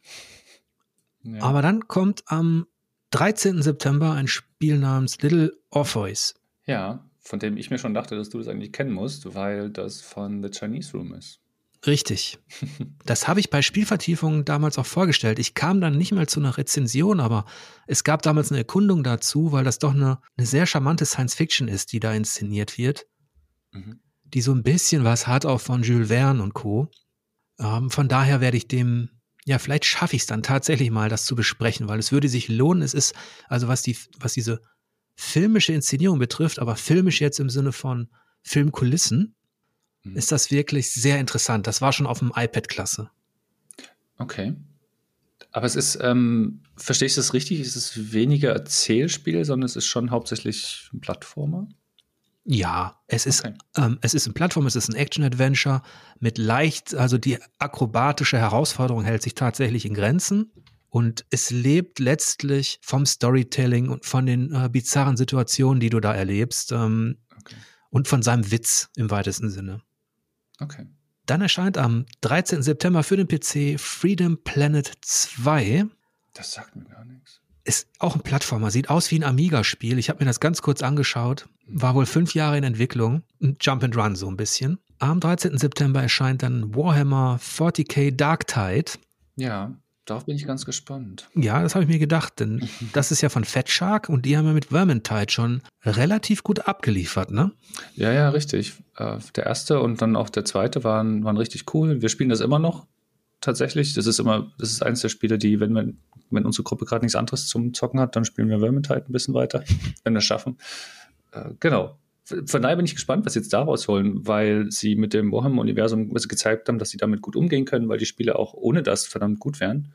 Ja. Aber dann kommt am 13. September ein Spiel namens Little Orpheus. Ja, von dem ich mir schon dachte, dass du das eigentlich kennen musst, weil das von The Chinese Room ist. Richtig. <laughs> Das habe ich bei Spielvertiefungen damals auch vorgestellt. Ich kam dann nicht mal zu einer Rezension, aber es gab damals eine Erkundung dazu, weil das doch eine, eine sehr charmante Science Fiction ist, die da inszeniert wird, mhm. die so ein bisschen was hat auch von Jules Verne und Co. Ähm, von daher werde ich dem ja, vielleicht schaffe ich es dann tatsächlich mal, das zu besprechen, weil es würde sich lohnen. Es ist, also was die, was diese filmische Inszenierung betrifft, aber filmisch jetzt im Sinne von Filmkulissen, mhm. ist das wirklich sehr interessant. Das war schon auf dem iPad klasse. Okay. Aber es ist, ähm, verstehe ich das richtig? Es ist weniger Erzählspiel, sondern es ist schon hauptsächlich ein Plattformer? Ja, es ist, okay. ähm, es ist ein Plattform, es ist ein Action-Adventure mit leicht, also die akrobatische Herausforderung hält sich tatsächlich in Grenzen. Und es lebt letztlich vom Storytelling und von den äh, bizarren Situationen, die du da erlebst. Ähm, okay. Und von seinem Witz im weitesten Sinne. Okay. Dann erscheint am 13. September für den PC Freedom Planet 2. Das sagt mir gar nichts. Ist auch ein Plattformer, sieht aus wie ein Amiga-Spiel. Ich habe mir das ganz kurz angeschaut. War wohl fünf Jahre in Entwicklung. Jump and Run so ein bisschen. Am 13. September erscheint dann Warhammer 40k Dark Tide. Ja, darauf bin ich ganz gespannt. Ja, das habe ich mir gedacht, denn <laughs> das ist ja von Fat Shark und die haben ja mit Vermintide schon relativ gut abgeliefert, ne? Ja, ja, richtig. Äh, der erste und dann auch der zweite waren, waren richtig cool. Wir spielen das immer noch. tatsächlich. Das ist immer, das ist eines der Spiele, die, wenn wir, wenn unsere Gruppe gerade nichts anderes zum Zocken hat, dann spielen wir Vermintide ein bisschen weiter, <laughs> wenn wir es schaffen. Äh, genau. Von daher bin ich gespannt, was sie jetzt daraus holen, weil sie mit dem Warhammer-Universum gezeigt haben, dass sie damit gut umgehen können, weil die Spiele auch ohne das verdammt gut wären.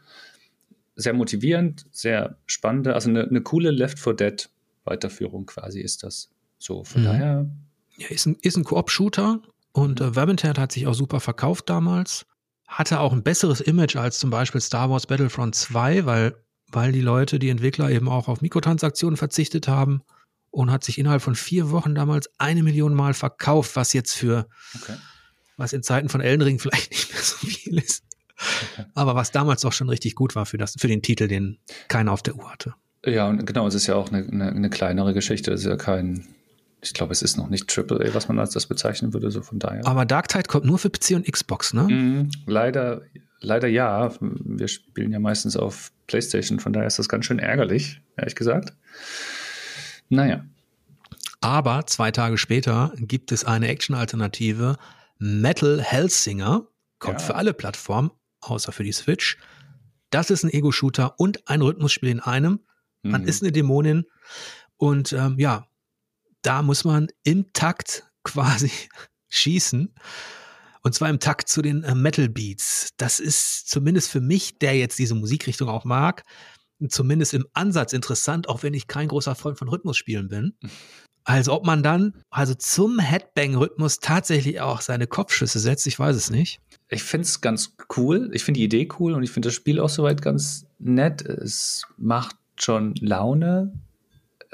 Sehr motivierend, sehr spannende, also eine, eine coole Left 4 Dead Weiterführung quasi ist das. So, von mhm. daher. Ja, ist ein, ist ein Koop-Shooter und äh, Vermintide hat sich auch super verkauft damals. Hatte auch ein besseres Image als zum Beispiel Star Wars Battlefront 2, weil, weil die Leute, die Entwickler eben auch auf Mikrotransaktionen verzichtet haben und hat sich innerhalb von vier Wochen damals eine Million Mal verkauft, was jetzt für, okay. was in Zeiten von Elden Ring <laughs> vielleicht nicht mehr so viel ist. Okay. Aber was damals auch schon richtig gut war für, das, für den Titel, den keiner auf der Uhr hatte. Ja, und genau, es ist ja auch eine, eine, eine kleinere Geschichte. Es ist ja kein, ich glaube, es ist noch nicht AAA, was man als das bezeichnen würde, so von daher. Aber Dark Tide kommt nur für PC und Xbox, ne? Mm, leider, leider ja. Wir spielen ja meistens auf PlayStation, von daher ist das ganz schön ärgerlich, ehrlich gesagt. Naja. Aber zwei Tage später gibt es eine Action-Alternative. Metal Hellsinger kommt ja. für alle Plattformen, außer für die Switch. Das ist ein Ego-Shooter und ein Rhythmusspiel in einem. Man mhm. ist eine Dämonin und ähm, ja, da muss man im Takt <laughs> quasi schießen. Und zwar im Takt zu den äh, Metal Beats. Das ist zumindest für mich, der jetzt diese Musikrichtung auch mag, zumindest im Ansatz interessant, auch wenn ich kein großer Freund von Rhythmusspielen bin. Also ob man dann also zum Headbang-Rhythmus tatsächlich auch seine Kopfschüsse setzt, ich weiß es nicht. Ich finde es ganz cool. Ich finde die Idee cool und ich finde das Spiel auch soweit ganz nett. Es macht schon Laune.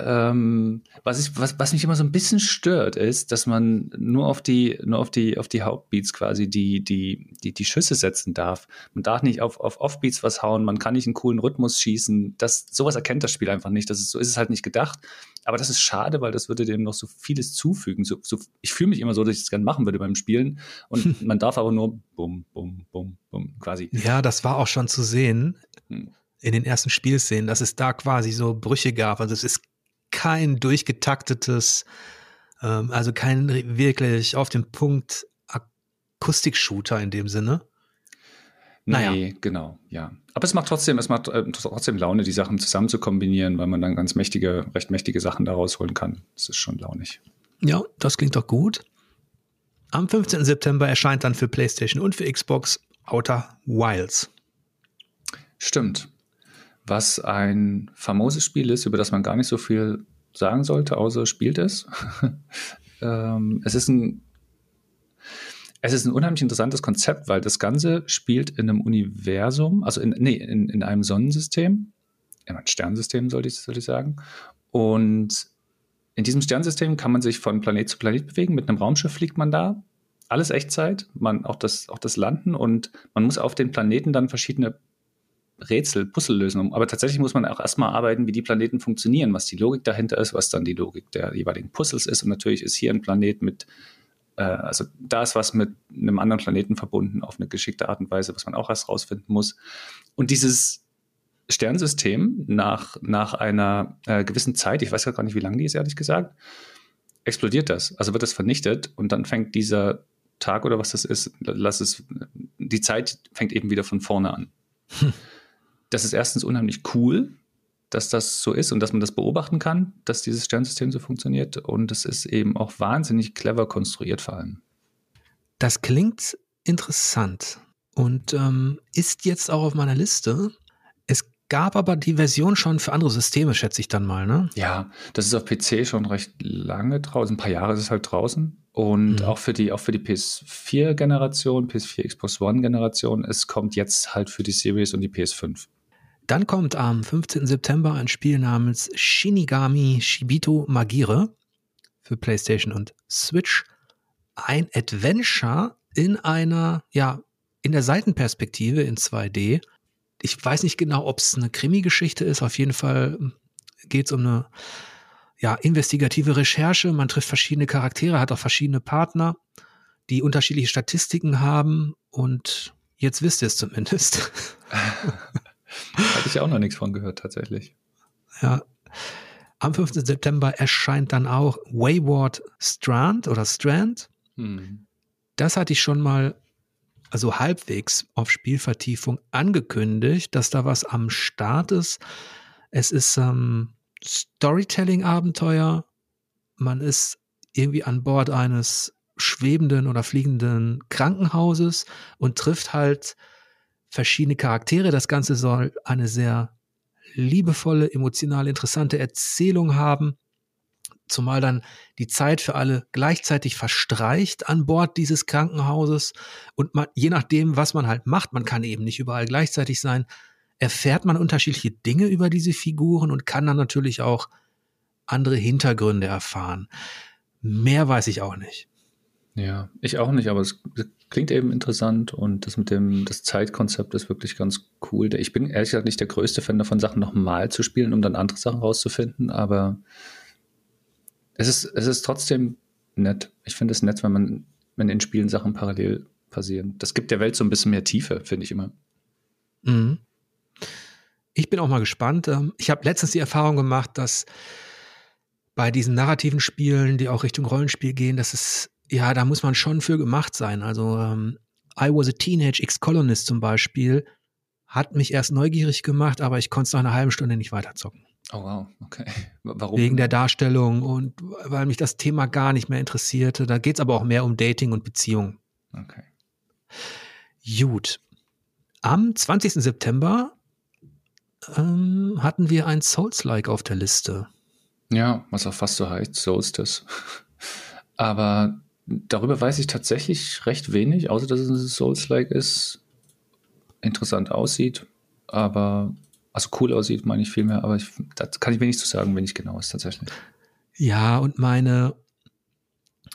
Ähm, was, ich, was, was mich immer so ein bisschen stört, ist, dass man nur auf die, nur auf die, auf die Hauptbeats quasi die, die, die, die Schüsse setzen darf. Man darf nicht auf, auf Offbeats was hauen, man kann nicht einen coolen Rhythmus schießen. Das, sowas erkennt das Spiel einfach nicht. Das ist, so ist es halt nicht gedacht. Aber das ist schade, weil das würde dem noch so vieles zufügen. So, so, ich fühle mich immer so, dass ich das gerne machen würde beim Spielen. Und <laughs> man darf aber nur bum, bum, bum, bum, quasi. Ja, das war auch schon zu sehen. Hm in den ersten Spielszenen, dass es da quasi so Brüche gab. Also es ist kein durchgetaktetes, ähm, also kein wirklich auf dem Punkt Akustik-Shooter in dem Sinne. Naja. Nee, genau, ja. Aber es macht trotzdem, es macht äh, trotzdem Laune, die Sachen zusammen zu kombinieren, weil man dann ganz mächtige, recht mächtige Sachen da rausholen kann. Das ist schon launig. Ja, das klingt doch gut. Am 15. September erscheint dann für PlayStation und für Xbox Outer Wilds. Stimmt was ein famoses Spiel ist, über das man gar nicht so viel sagen sollte, außer spielt es. <laughs> ähm, es ist ein es ist ein unheimlich interessantes Konzept, weil das Ganze spielt in einem Universum, also in, nee, in, in einem Sonnensystem, in einem Sternsystem sollte ich, sollte ich sagen. Und in diesem Sternsystem kann man sich von Planet zu Planet bewegen. Mit einem Raumschiff fliegt man da. Alles Echtzeit, man, auch, das, auch das Landen und man muss auf den Planeten dann verschiedene Rätsel, Puzzle lösen. Aber tatsächlich muss man auch erstmal arbeiten, wie die Planeten funktionieren, was die Logik dahinter ist, was dann die Logik der jeweiligen Puzzles ist. Und natürlich ist hier ein Planet mit, äh, also da ist was mit einem anderen Planeten verbunden auf eine geschickte Art und Weise, was man auch erst rausfinden muss. Und dieses Sternsystem nach, nach einer äh, gewissen Zeit, ich weiß gar nicht, wie lange die ist, ehrlich gesagt, explodiert das. Also wird das vernichtet und dann fängt dieser Tag oder was das ist, lass es, die Zeit fängt eben wieder von vorne an. Hm <laughs> das ist erstens unheimlich cool, dass das so ist und dass man das beobachten kann, dass dieses Sternsystem so funktioniert. Und es ist eben auch wahnsinnig clever konstruiert vor allem. Das klingt interessant und ähm, ist jetzt auch auf meiner Liste. Es gab aber die Version schon für andere Systeme, schätze ich dann mal, ne? Ja, das ist auf PC schon recht lange draußen. Ein paar Jahre ist es halt draußen. Und mhm. auch für die, auch für die PS4-Generation, PS4 Xbox One-Generation, es kommt jetzt halt für die Series und die PS5. Dann kommt am 15. September ein Spiel namens Shinigami Shibito Magire für PlayStation und Switch. Ein Adventure in einer, ja, in der Seitenperspektive in 2D. Ich weiß nicht genau, ob es eine Krimi-Geschichte ist. Auf jeden Fall geht es um eine ja, investigative Recherche. Man trifft verschiedene Charaktere, hat auch verschiedene Partner, die unterschiedliche Statistiken haben. Und jetzt wisst ihr es zumindest. <laughs> Hatte ich auch noch nichts von gehört, tatsächlich. Ja. Am 15. September erscheint dann auch Wayward Strand oder Strand. Hm. Das hatte ich schon mal also halbwegs auf Spielvertiefung angekündigt, dass da was am Start ist. Es ist ähm, Storytelling-Abenteuer. Man ist irgendwie an Bord eines schwebenden oder fliegenden Krankenhauses und trifft halt verschiedene Charaktere. Das Ganze soll eine sehr liebevolle, emotional interessante Erzählung haben zumal dann die Zeit für alle gleichzeitig verstreicht an Bord dieses Krankenhauses und man, je nachdem, was man halt macht, man kann eben nicht überall gleichzeitig sein, erfährt man unterschiedliche Dinge über diese Figuren und kann dann natürlich auch andere Hintergründe erfahren. Mehr weiß ich auch nicht. Ja, ich auch nicht, aber es klingt eben interessant und das mit dem das Zeitkonzept ist wirklich ganz cool. Ich bin ehrlich gesagt nicht der größte Fan davon, Sachen nochmal zu spielen, um dann andere Sachen rauszufinden, aber es ist, es ist trotzdem nett. Ich finde es nett, wenn man, wenn in Spielen Sachen parallel passieren. Das gibt der Welt so ein bisschen mehr Tiefe, finde ich immer. Mhm. Ich bin auch mal gespannt. Ähm, ich habe letztens die Erfahrung gemacht, dass bei diesen narrativen Spielen, die auch Richtung Rollenspiel gehen, dass es, ja, da muss man schon für gemacht sein. Also ähm, I Was a Teenage Ex-Colonist zum Beispiel hat mich erst neugierig gemacht, aber ich konnte es nach einer halben Stunde nicht weiterzocken. Oh wow, okay. <laughs> Warum? Wegen der Darstellung und weil mich das Thema gar nicht mehr interessierte. Da geht es aber auch mehr um Dating und Beziehung. Okay. Gut. Am 20. September ähm, hatten wir ein Souls-like auf der Liste. Ja, was auch fast so heißt, Souls das. <laughs> aber darüber weiß ich tatsächlich recht wenig, außer dass es ein Souls-like ist, interessant aussieht, aber also cool aussieht, meine ich vielmehr, aber ich, das kann ich mir nicht zu sagen, wenn ich genau ist tatsächlich. Ja, und meine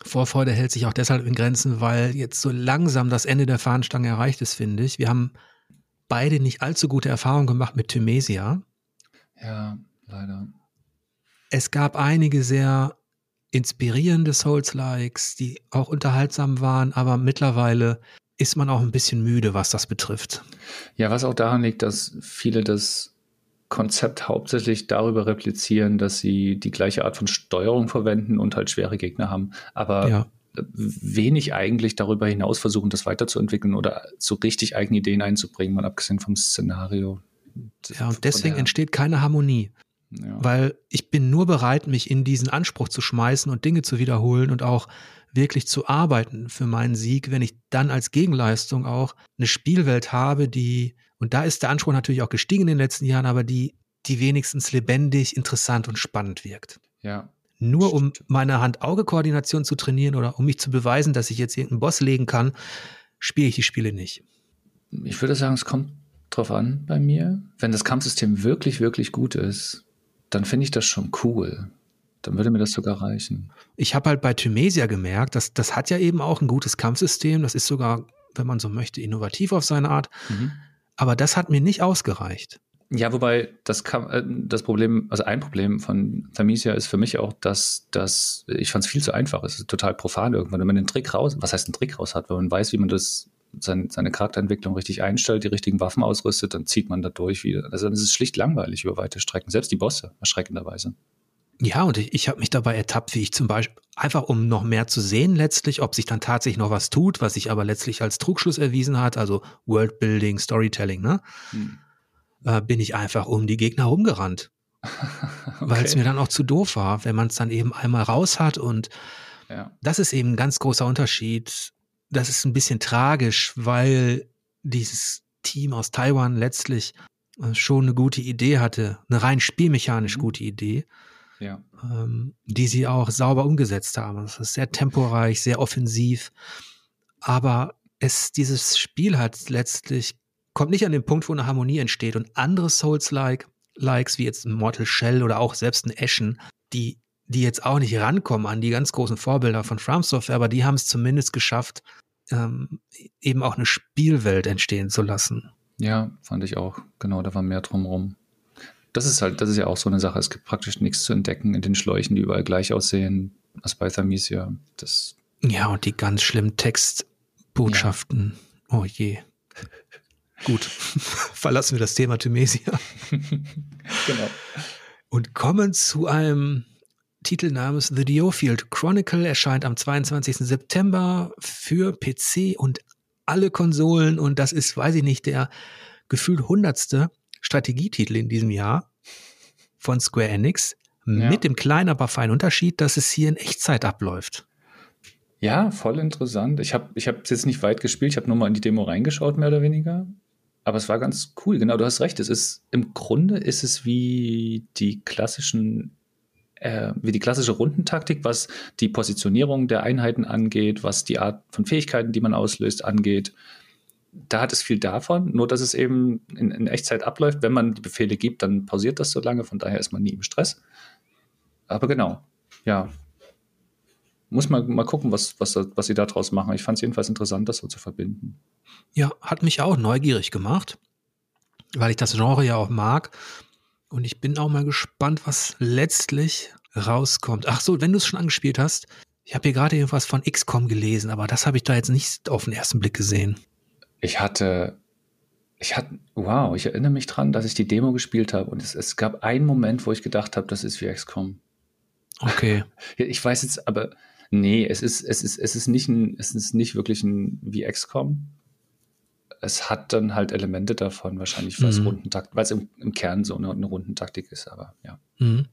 Vorfreude hält sich auch deshalb in Grenzen, weil jetzt so langsam das Ende der Fahnenstange erreicht ist, finde ich. Wir haben beide nicht allzu gute Erfahrungen gemacht mit Thymesia. Ja, leider. Es gab einige sehr inspirierende Souls-Likes, die auch unterhaltsam waren, aber mittlerweile ist man auch ein bisschen müde, was das betrifft. Ja, was auch daran liegt, dass viele das Konzept hauptsächlich darüber replizieren, dass sie die gleiche Art von Steuerung verwenden und halt schwere Gegner haben, aber ja. wenig eigentlich darüber hinaus versuchen, das weiterzuentwickeln oder so richtig eigene Ideen einzubringen, mal abgesehen vom Szenario. Ja, und deswegen entsteht keine Harmonie. Ja. Weil ich bin nur bereit, mich in diesen Anspruch zu schmeißen und Dinge zu wiederholen und auch wirklich zu arbeiten für meinen Sieg, wenn ich dann als Gegenleistung auch eine Spielwelt habe, die, und da ist der Anspruch natürlich auch gestiegen in den letzten Jahren, aber die, die wenigstens lebendig, interessant und spannend wirkt. Ja. Nur um meine Hand-Auge-Koordination zu trainieren oder um mich zu beweisen, dass ich jetzt irgendeinen Boss legen kann, spiele ich die Spiele nicht. Ich würde sagen, es kommt drauf an bei mir. Wenn das Kampfsystem wirklich, wirklich gut ist, dann finde ich das schon cool. Dann würde mir das sogar reichen. Ich habe halt bei Thymesia gemerkt, dass das hat ja eben auch ein gutes Kampfsystem. Das ist sogar, wenn man so möchte, innovativ auf seine Art. Mhm. Aber das hat mir nicht ausgereicht. Ja, wobei das, äh, das Problem, also ein Problem von Thymesia ist für mich auch, dass das, ich fand es viel zu einfach. Es ist total profan irgendwann, wenn man den Trick raus, was heißt einen Trick raus hat, wenn man weiß, wie man das sein, seine Charakterentwicklung richtig einstellt, die richtigen Waffen ausrüstet, dann zieht man da durch wieder. Also es ist schlicht langweilig über weite Strecken, selbst die Bosse, erschreckenderweise. Ja, und ich, ich habe mich dabei ertappt, wie ich zum Beispiel, einfach um noch mehr zu sehen letztlich, ob sich dann tatsächlich noch was tut, was sich aber letztlich als Trugschluss erwiesen hat, also Worldbuilding, Storytelling, ne? Hm. Äh, bin ich einfach um die Gegner rumgerannt. okay. <laughs> Weil es mir dann auch zu doof war, wenn man es dann eben einmal raus hat und ja. das ist eben ein ganz großer Unterschied. Das ist ein bisschen tragisch, weil dieses Team aus Taiwan letztlich äh, schon eine gute Idee hatte, eine rein spielmechanisch mhm. gute Idee ja. ähm, die sie auch sauber umgesetzt haben. Es ist sehr temporeich, sehr offensiv, aber es, dieses Spiel hat letztlich, kommt nicht an den Punkt, wo eine Harmonie entsteht und andere Souls-like, Likes wie jetzt ein Mortal Shell oder auch selbst ein Ashen, die, die jetzt auch nicht rankommen an die ganz großen Vorbilder von From Software, aber die haben es zumindest geschafft, ähm, eben auch eine Spielwelt entstehen zu lassen. Ja, fand ich auch. Genau, da war mehr drumherum das ist halt, das ist ja auch so eine Sache. Es gibt praktisch nichts zu entdecken in den Schläuchen, die überall gleich aussehen, als bei Thamisia. Das ja, und die ganz schlimmen Textbotschaften. Ja. Oh je. <laughs> Gut, <laughs> verlassen wir das Thema Thymesia. <laughs> genau. Und kommen zu einem Titel namens The Diofield Chronicle, erscheint am 22. September für PC und alle Konsolen und das ist, weiß ich nicht, der gefühlt hundertste Strategietitel in diesem Jahr von Square Enix. Ja. Mit dem kleinen, aber feinen Unterschied, dass es hier in Echtzeit abläuft. Ja, voll interessant. Ich habe ich hab jetzt nicht weit gespielt, ich habe nur mal in die Demo reingeschaut, mehr oder weniger. Aber es war ganz cool. Genau, du hast recht. Es ist im Grunde ist es wie die klassischen äh, wie die klassische Rundentaktik, was die Positionierung der Einheiten angeht, was die Art von Fähigkeiten, die man auslöst, angeht. Da hat es viel davon, nur dass es eben in, in Echtzeit abläuft. Wenn man die Befehle gibt, dann pausiert das so lange, von daher ist man nie im Stress. Aber genau, ja. Muss man mal gucken, was, was, was sie da draus machen. Ich fand es jedenfalls interessant, das so zu verbinden. Ja, hat mich auch neugierig gemacht, weil ich das Genre ja auch mag. Und ich bin auch mal gespannt, was letztlich rauskommt. Ach so, wenn du es schon angespielt hast, ich habe hier gerade irgendwas von XCOM gelesen, aber das habe ich da jetzt nicht auf den ersten Blick gesehen. Ich hatte, ich hatte, wow, ich erinnere mich dran, dass ich die Demo gespielt habe und es, es gab einen Moment, wo ich gedacht habe, das ist wie XCOM. Okay. <laughs> Ich weiß jetzt, aber nee, es ist, es ist, es ist nicht ein, es ist nicht wirklich ein wie XCOM. Es hat dann halt Elemente davon, wahrscheinlich, weil es mhm. Rundentakt, weil es im, im, Kern so eine, eine Rundentaktik ist, aber ja. Mhm.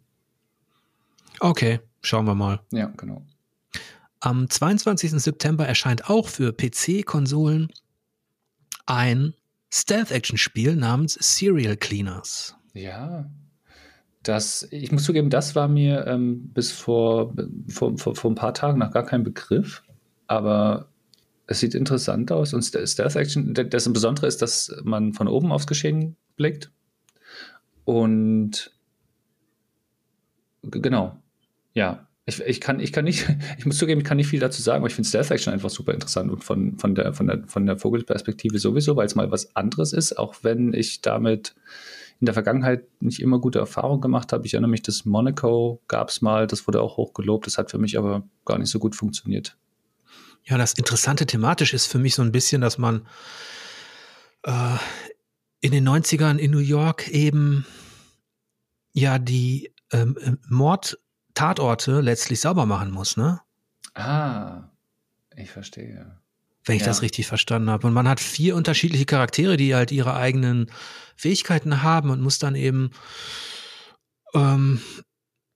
Okay, schauen wir mal. Ja, genau. Am 22. September erscheint auch für PC-Konsolen ein Stealth-Action-Spiel namens Serial Cleaners. Ja, das, ich muss zugeben, das war mir ähm, bis vor, vor, vor, vor, ein paar Tagen noch gar kein Begriff. Aber es sieht interessant aus. Und Stealth Action, das Besondere ist, dass man von oben aufs Geschehen blickt. Und genau, ja. Ich, ich, kann, ich kann nicht, <laughs> ich muss zugeben, ich kann nicht viel dazu sagen, aber ich finde Stealth Action einfach super interessant und von, von, der, von, der, von der Vogelperspektive sowieso, weil es mal was anderes ist, auch wenn ich damit in der Vergangenheit nicht immer gute Erfahrungen gemacht habe. Ich erinnere mich, das Monaco gab es mal, das wurde auch hochgelobt, das hat für mich aber gar nicht so gut funktioniert. Ja, das Interessante thematisch ist für mich so ein bisschen, dass man äh, in den 90ern in New York eben ja die ähm, äh, Mordtatorte letztlich sauber machen muss, ne? Ah, ich verstehe wenn ich ja. das richtig verstanden habe. Und man hat vier unterschiedliche Charaktere, die halt ihre eigenen Fähigkeiten haben und muss dann eben ähm,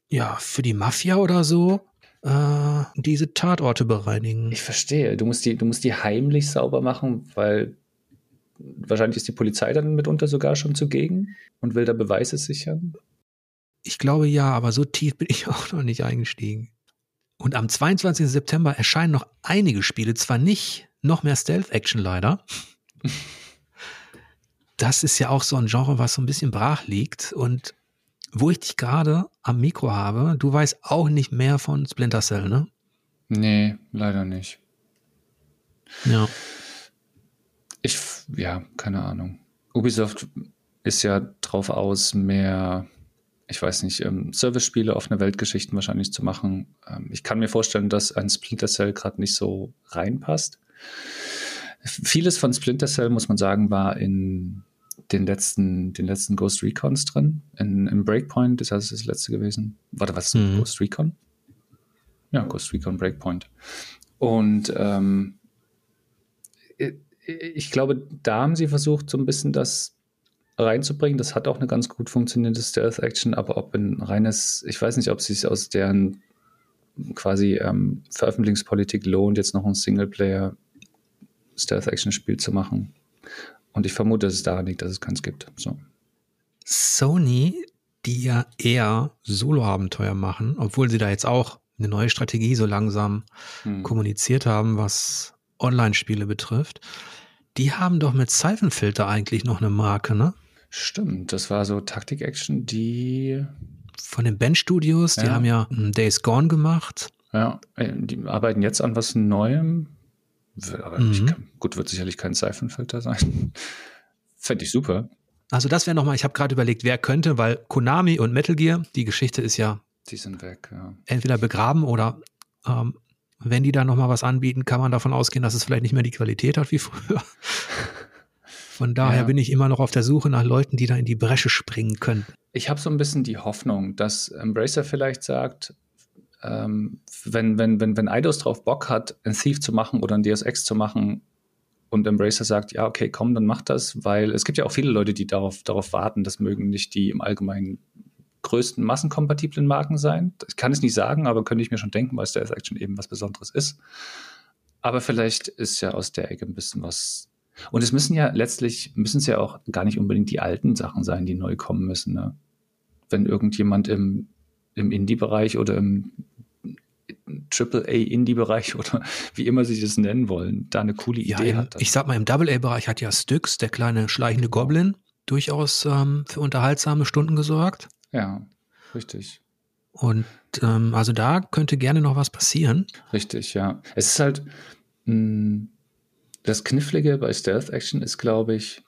ja für die Mafia oder so äh, diese Tatorte bereinigen. Ich verstehe. Du musst die, du musst die heimlich sauber machen, weil wahrscheinlich ist die Polizei dann mitunter sogar schon zugegen und will da Beweise sichern. Ich glaube ja, aber so tief bin ich <laughs> auch noch nicht eingestiegen. Und am 22. September erscheinen noch einige Spiele, zwar nicht noch mehr Stealth-Action leider. <laughs> Das ist ja auch so ein Genre, was so ein bisschen brach liegt. Und wo ich dich gerade am Mikro habe, du weißt auch nicht mehr von Splinter Cell, ne? Nee, leider nicht. Ja. Ich, ja, keine Ahnung. Ubisoft ist ja drauf aus, mehr ich weiß nicht, ähm, Service-Spiele, offene Weltgeschichten wahrscheinlich zu machen. Ähm, ich kann mir vorstellen, dass ein Splinter Cell gerade nicht so reinpasst. Vieles von Splinter Cell, muss man sagen, war in den letzten, den letzten Ghost Recons drin. In, Im Breakpoint ist das das letzte gewesen. Warte, was ist mhm. Ghost Recon? Ja, Ghost Recon Breakpoint. Und ähm, ich glaube, da haben sie versucht, so ein bisschen das reinzubringen. Das hat auch eine ganz gut funktionierende Stealth-Action, aber ob ein reines, ich weiß nicht, ob es sich aus deren quasi ähm, Veröffentlichungspolitik lohnt, jetzt noch ein Singleplayer Stealth-Action-Spiel zu machen. Und ich vermute, dass es daran liegt, dass es keins gibt. So. Sony, die ja eher Solo-Abenteuer machen, obwohl sie da jetzt auch eine neue Strategie so langsam hm. kommuniziert haben, was Online-Spiele betrifft, die haben doch mit Siphon-Filter eigentlich noch eine Marke, ne? Stimmt, das war so Taktik-Action, die. Von den Band Studios, die ja. haben ja Days Gone gemacht. Ja, äh, die arbeiten jetzt an was Neuem. Aber mhm. kann, gut, wird sicherlich kein Seifenfilter sein. <laughs> Fände ich super. Also, das wäre nochmal, ich habe gerade überlegt, wer könnte, weil Konami und Metal Gear, die Geschichte ist ja. Die sind weg, ja. Entweder begraben oder ähm, wenn die da nochmal was anbieten, kann man davon ausgehen, dass es vielleicht nicht mehr die Qualität hat wie früher. <laughs> Von daher ja. bin ich immer noch auf der Suche nach Leuten, die da in die Bresche springen können. Ich habe so ein bisschen die Hoffnung, dass Embracer vielleicht sagt, ähm, wenn, wenn, wenn, wenn Eidos drauf Bock hat, ein Thief zu machen oder ein Deus Ex zu machen, und Embracer sagt, ja, okay, komm, dann mach das, weil es gibt ja auch viele Leute, die darauf, darauf warten, das mögen nicht die im Allgemeinen größten massenkompatiblen Marken sein. Ich kann es nicht sagen, aber könnte ich mir schon denken, weil Stealth Action eben was Besonderes ist. Aber vielleicht ist ja aus der Ecke ein bisschen was. Und es müssen ja letztlich, müssen es ja auch gar nicht unbedingt die alten Sachen sein, die neu kommen müssen. Ne? Wenn irgendjemand im, im Indie-Bereich oder im AAA-Indie-Bereich oder <laughs> wie immer sie das nennen wollen, da eine coole Idee ja, hat. Ich sag mal, im AA-Bereich hat ja Styx, der kleine schleichende Goblin, durchaus ähm, für unterhaltsame Stunden gesorgt. Ja, richtig. Und ähm, also da könnte gerne noch was passieren. Richtig, ja. Es ist halt mh, hm, das Knifflige bei Stealth Action ist, glaube ich,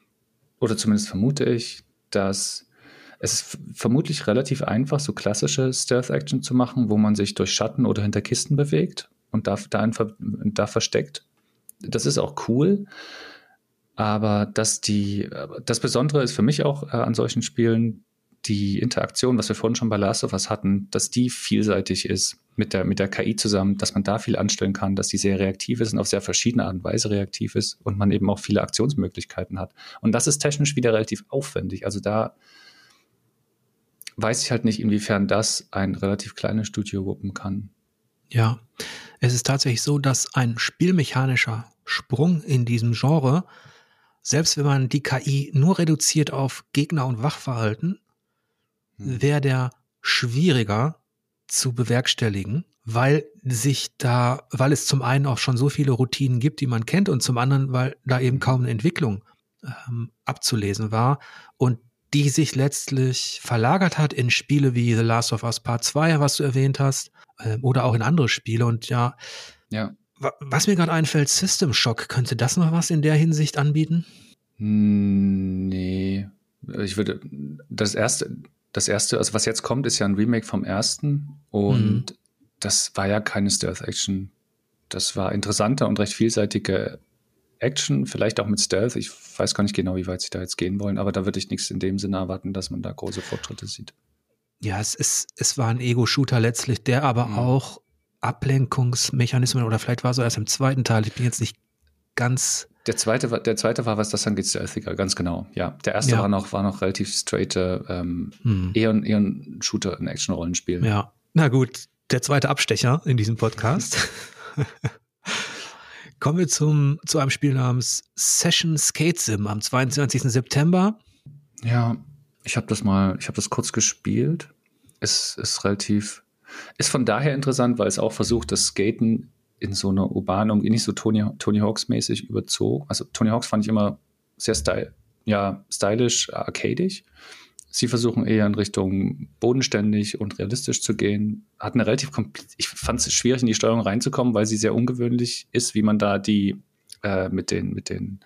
oder zumindest vermute ich, dass es ist vermutlich relativ einfach, so klassische Stealth-Action zu machen, wo man sich durch Schatten oder hinter Kisten bewegt und da, da, da versteckt. Das ist auch cool. Aber dass die, das Besondere ist für mich auch äh, an solchen Spielen, die Interaktion, was wir vorhin schon bei Last of Us hatten, dass die vielseitig ist mit der, mit der KI zusammen, dass man da viel anstellen kann, dass die sehr reaktiv ist und auf sehr verschiedene Art und Weise reaktiv ist und man eben auch viele Aktionsmöglichkeiten hat. Und das ist technisch wieder relativ aufwendig. Also da weiß ich halt nicht, inwiefern das ein relativ kleines Studio wuppen kann. Ja, es ist tatsächlich so, dass ein spielmechanischer Sprung in diesem Genre, selbst wenn man die KI nur reduziert auf Gegner und Wachverhalten, hm. wäre der schwieriger zu bewerkstelligen, weil sich da, weil es zum einen auch schon so viele Routinen gibt, die man kennt, und zum anderen, weil da eben kaum eine Entwicklung ähm, abzulesen war und die sich letztlich verlagert hat in Spiele wie The Last of Us Part 2, was du erwähnt hast, äh, oder auch in andere Spiele. Und ja, ja. was mir gerade einfällt, System Shock, könnte das noch was in der Hinsicht anbieten? Hm, nee. Ich würde, das erste, das erste, also was jetzt kommt, ist ja ein Remake vom ersten und mhm. das war ja keine Stealth-Action. Das war interessanter und recht vielseitige Action, vielleicht auch mit Stealth. Ich weiß gar nicht genau, wie weit sie da jetzt gehen wollen, aber da würde ich nichts in dem Sinne erwarten, dass man da große Fortschritte sieht. Ja, es ist, es war ein Ego-Shooter letztlich, der aber mhm. auch Ablenkungsmechanismen oder vielleicht war so erst im zweiten Teil. Ich bin jetzt nicht ganz. Der zweite, war, der zweite war, was das angeht, Stealthiger, ganz genau. Ja, der erste ja. war noch, war noch relativ straight, ähm, hm. eher, eher ein Shooter, ein Action-Rollenspiel. Ja, na gut, der zweite Abstecher in diesem Podcast. <laughs> Kommen wir zum, zu einem Spiel namens Session Skate Sim am 22. September. Ja, ich habe das mal, ich habe das kurz gespielt. Es ist relativ, ist von daher interessant, weil es auch versucht, das Skaten in so einer urbanen Umgebung, nicht so Tony, Tony Hawks mäßig überzogen. Also Tony Hawks fand ich immer sehr style, ja, stylisch, arcadisch. Sie versuchen eher in Richtung bodenständig und realistisch zu gehen. Hat eine relativ ich fand es schwierig in die Steuerung reinzukommen, weil sie sehr ungewöhnlich ist, wie man da die äh, mit den mit den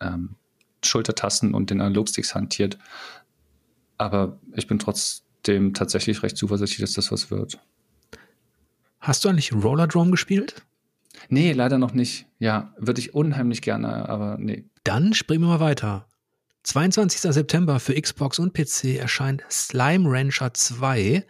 ähm, Schultertasten und den Analogsticks hantiert. Aber ich bin trotzdem tatsächlich recht zuversichtlich, dass das was wird. Hast du eigentlich Roller Drome gespielt? Nee, leider noch nicht. Ja, würde ich unheimlich gerne, aber nee. Dann springen wir mal weiter. 22. September für Xbox und PC erscheint Slime Rancher 2.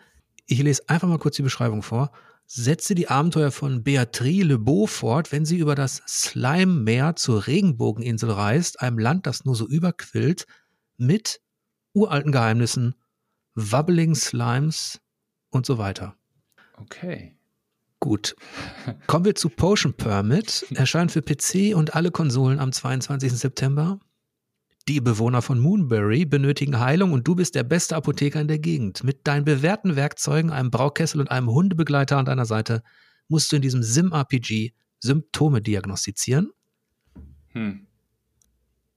Ich lese einfach mal kurz die Beschreibung vor. Setze die Abenteuer von Beatrice Lebeau fort, wenn sie über das Slime-Meer zur Regenbogeninsel reist, einem Land, das nur so überquillt, mit uralten Geheimnissen, wobbling Slimes und so weiter. Okay. Gut. Kommen wir zu Potion Permit. <laughs> Erscheint für PC und alle Konsolen am 22. September. Die Bewohner von Moonbury benötigen Heilung und du bist der beste Apotheker in der Gegend. Mit deinen bewährten Werkzeugen, einem Braukessel und einem Hundebegleiter an deiner Seite musst du in diesem Sim-RPG Symptome diagnostizieren. Hm.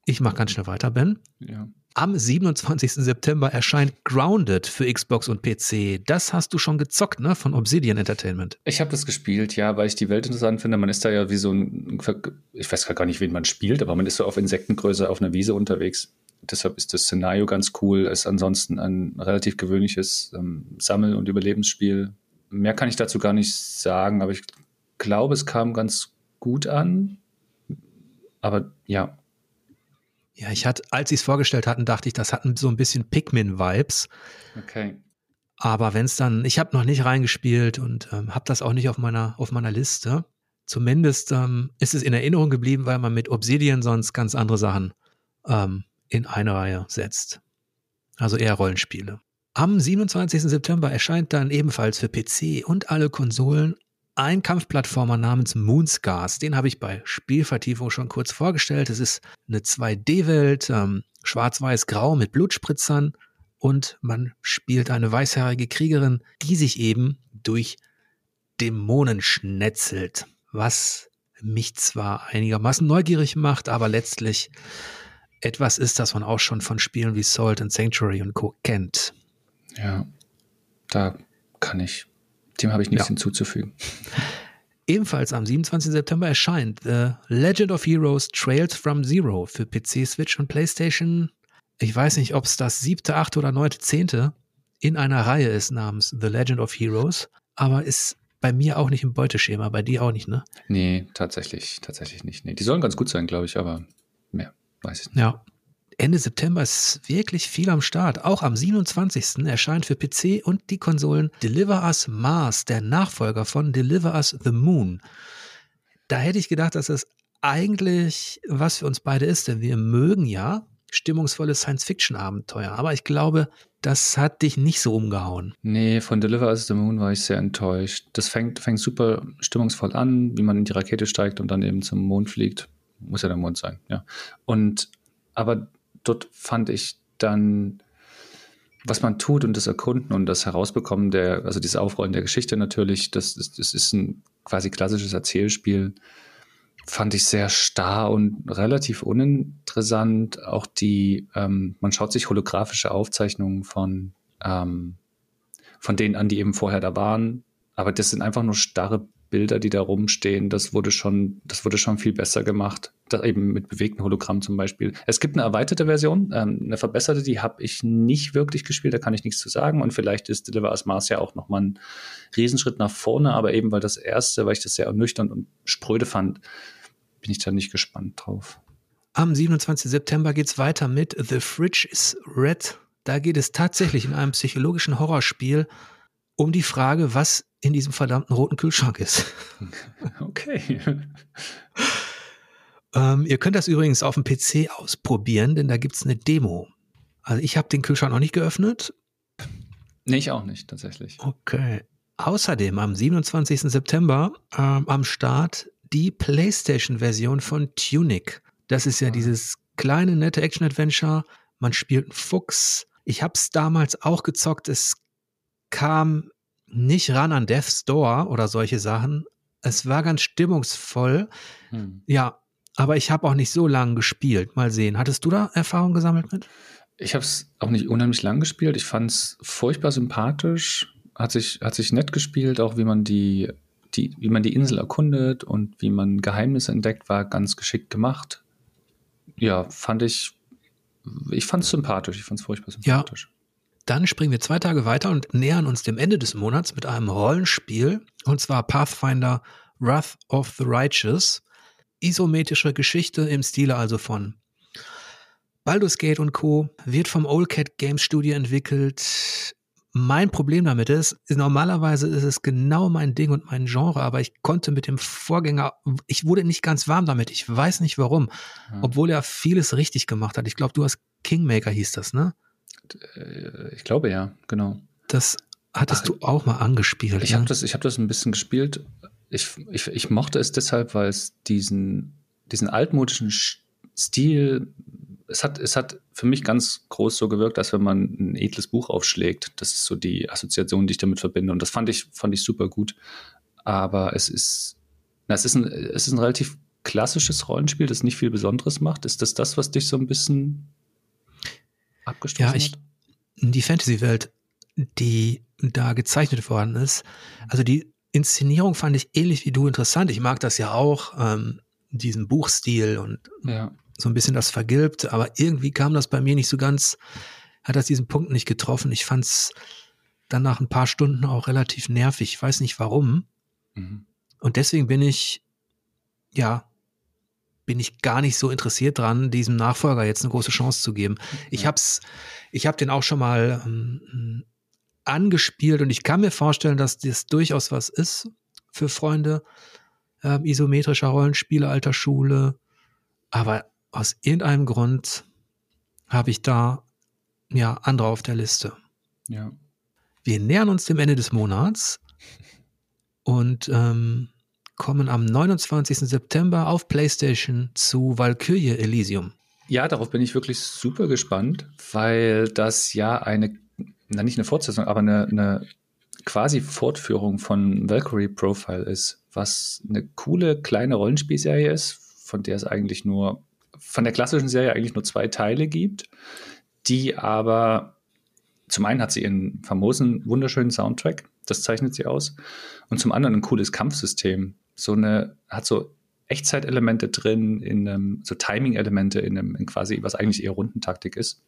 Ich mache ganz schnell weiter, Ben. Ja. Am 27. September erscheint Grounded für Xbox und PC. Das hast du schon gezockt, ne? Von Obsidian Entertainment. Ich habe das gespielt, ja, weil ich die Welt interessant finde. Man ist da ja wie so ein, ich weiß gar nicht, wen man spielt, aber man ist so auf Insektengröße auf einer Wiese unterwegs. Deshalb ist das Szenario ganz cool. Es Ist ansonsten ein relativ gewöhnliches ähm, Sammel- und Überlebensspiel. Mehr kann ich dazu gar nicht sagen, aber ich glaube, es kam ganz gut an. Aber ja, ja, ich hatte, als sie es vorgestellt hatten, dachte ich, das hatten so ein bisschen Pikmin-Vibes. Okay. Aber wenn es dann, ich habe noch nicht reingespielt und ähm, habe das auch nicht auf meiner, auf meiner Liste. zumindest ähm, ist es in Erinnerung geblieben, weil man mit Obsidian sonst ganz andere Sachen ähm, in eine Reihe setzt. Also eher Rollenspiele. Am 27. September erscheint dann ebenfalls für PC und alle Konsolen ein Kampfplattformer namens Moonscars. Den habe ich bei Spielvertiefung schon kurz vorgestellt. Es ist eine 2D-Welt, ähm, schwarz-weiß-grau mit Blutspritzern und man spielt eine weißhaarige Kriegerin, die sich eben durch Dämonen schnetzelt, was mich zwar einigermaßen neugierig macht, aber letztlich etwas ist, das man auch schon von Spielen wie Salt and Sanctuary und Co. kennt. Ja, da kann ich, dem habe ich nichts ja. hinzuzufügen. <laughs> Ebenfalls am 27. September erscheint The Legend of Heroes Trails from Zero für PC, Switch und PlayStation. Ich weiß nicht, ob es das siebte, achte oder neunte, zehnte in einer Reihe ist namens The Legend of Heroes, aber ist bei mir auch nicht im Beuteschema, bei dir auch nicht, ne? Nee, tatsächlich, tatsächlich nicht. Nee, die sollen ganz gut sein, glaube ich, aber mehr weiß ich nicht. Ja. Ende September ist wirklich viel am Start. Auch am 27. erscheint für PC und die Konsolen Deliver Us Mars, der Nachfolger von Deliver Us the Moon. Da hätte ich gedacht, dass es eigentlich was für uns beide ist, denn wir mögen ja stimmungsvolle Science-Fiction-Abenteuer. Aber ich glaube, das hat dich nicht so umgehauen. Nee, von Deliver Us the Moon war ich sehr enttäuscht. Das fängt, fängt super stimmungsvoll an, wie man in die Rakete steigt und dann eben zum Mond fliegt. Muss ja der Mond sein, ja. Und aber dort fand ich dann, was man tut und das Erkunden und das Herausbekommen der, also dieses Aufrollen der Geschichte natürlich, das, das, ist ein quasi klassisches Erzählspiel, fand ich sehr starr und relativ uninteressant. Auch die, ähm, man schaut sich holographische Aufzeichnungen von, ähm, von denen an, die eben vorher da waren. Aber das sind einfach nur starre Bilder, die da rumstehen, das wurde schon, das wurde schon viel besser gemacht. Das eben mit bewegten Hologrammen zum Beispiel. Es gibt eine erweiterte Version, ähm, eine verbesserte, die habe ich nicht wirklich gespielt, da kann ich nichts zu sagen. Und vielleicht ist Deliver Us Mars ja auch nochmal ein Riesenschritt nach vorne, aber eben weil das erste, weil ich das sehr ernüchternd und spröde fand, bin ich da nicht gespannt drauf. Am 27. September geht es weiter mit The Fridge is Red. Da geht es tatsächlich in einem psychologischen Horrorspiel um die Frage, was in diesem verdammten roten Kühlschrank ist. <laughs> Okay. ähm, ihr könnt das übrigens auf dem PC ausprobieren, denn da gibt es eine Demo. Also ich habe den Kühlschrank noch nicht geöffnet. Nee, ich auch nicht, tatsächlich. Okay. Außerdem am 27. September ähm, am Start die PlayStation-Version von Tunic. Das ist ja ah. dieses kleine, nette Action-Adventure. Man spielt einen Fuchs. Ich habe es damals auch gezockt. Es kam nicht ran an Death's Door oder solche Sachen. Es war ganz stimmungsvoll. Hm. Ja, aber ich habe auch nicht so lange gespielt. Mal sehen. Hattest du da Erfahrung gesammelt mit? Ich habe es auch nicht unheimlich lang gespielt. Ich fand es furchtbar sympathisch. Hat sich, hat sich nett gespielt, auch wie man die, die, wie man die Insel erkundet und wie man Geheimnisse entdeckt, war ganz geschickt gemacht. Ja, fand ich, ich fand es sympathisch. Ich fand es furchtbar sympathisch. Ja. Dann springen wir zwei Tage weiter und nähern uns dem Ende des Monats mit einem Rollenspiel, und zwar Pathfinder Wrath of the Righteous. Isometrische Geschichte im Stile also von Baldur's Gate und Co. wird vom Old Cat Games Studio entwickelt. Mein Problem damit ist, normalerweise ist es genau mein Ding und mein Genre, aber ich konnte mit dem Vorgänger, ich wurde nicht ganz warm damit. Ich weiß nicht warum, hm. obwohl er vieles richtig gemacht hat. Ich glaube, du hast Kingmaker hieß das, ne? Äh, ich glaube ja, genau. Das hattest Ach, du auch mal angespielt. Ich ne? habe das, hab das ein bisschen gespielt. Ich, ich, ich mochte es deshalb, weil es diesen, diesen altmodischen Stil, es hat, es hat für mich ganz groß so gewirkt, als wenn man ein edles Buch aufschlägt. Das ist so die Assoziation, die ich damit verbinde. Und das fand ich, fand ich super gut. Aber es ist, na, es ist ein, es ist ein relativ klassisches Rollenspiel, das nicht viel Besonderes macht. Ist das das, was dich so ein bisschen abgestoßen ja, ich, hat? Die Fantasy-Welt, die da gezeichnet worden ist, also die Inszenierung fand ich ähnlich wie du interessant. Ich mag das ja auch, ähm, diesen Buchstil und ja. so ein bisschen das vergilbt, aber irgendwie kam das bei mir nicht so ganz, hat das diesen Punkt nicht getroffen. Ich fand es dann nach ein paar Stunden auch relativ nervig. Ich weiß nicht warum. Mhm. Und deswegen bin ich, ja, bin ich gar nicht so interessiert dran, diesem Nachfolger jetzt eine große Chance zu geben. Ich hab's, ich habe den auch schon mal ähm, angespielt und ich kann mir vorstellen, dass das durchaus was ist für Freunde. äh, isometrischer Rollenspiele alter Schule. Aber aus irgendeinem Grund habe ich da ja andere auf der Liste. Ja. Wir nähern uns dem Ende des Monats und ähm, kommen am 29. September auf PlayStation zu Valkyrie Elysium. Ja, darauf bin ich wirklich super gespannt, weil das ja eine, na nicht eine Fortsetzung, aber eine, eine quasi Fortführung von Valkyrie Profile ist, was eine coole kleine Rollenspielserie ist, von der es eigentlich nur, von der klassischen Serie eigentlich nur zwei Teile gibt, die aber zum einen hat sie ihren famosen, wunderschönen Soundtrack, das zeichnet sie aus, und zum anderen ein cooles Kampfsystem. So eine, hat so Echtzeitelemente drin, in einem, so Timing-Elemente in einem, in quasi, was eigentlich eher Rundentaktik ist.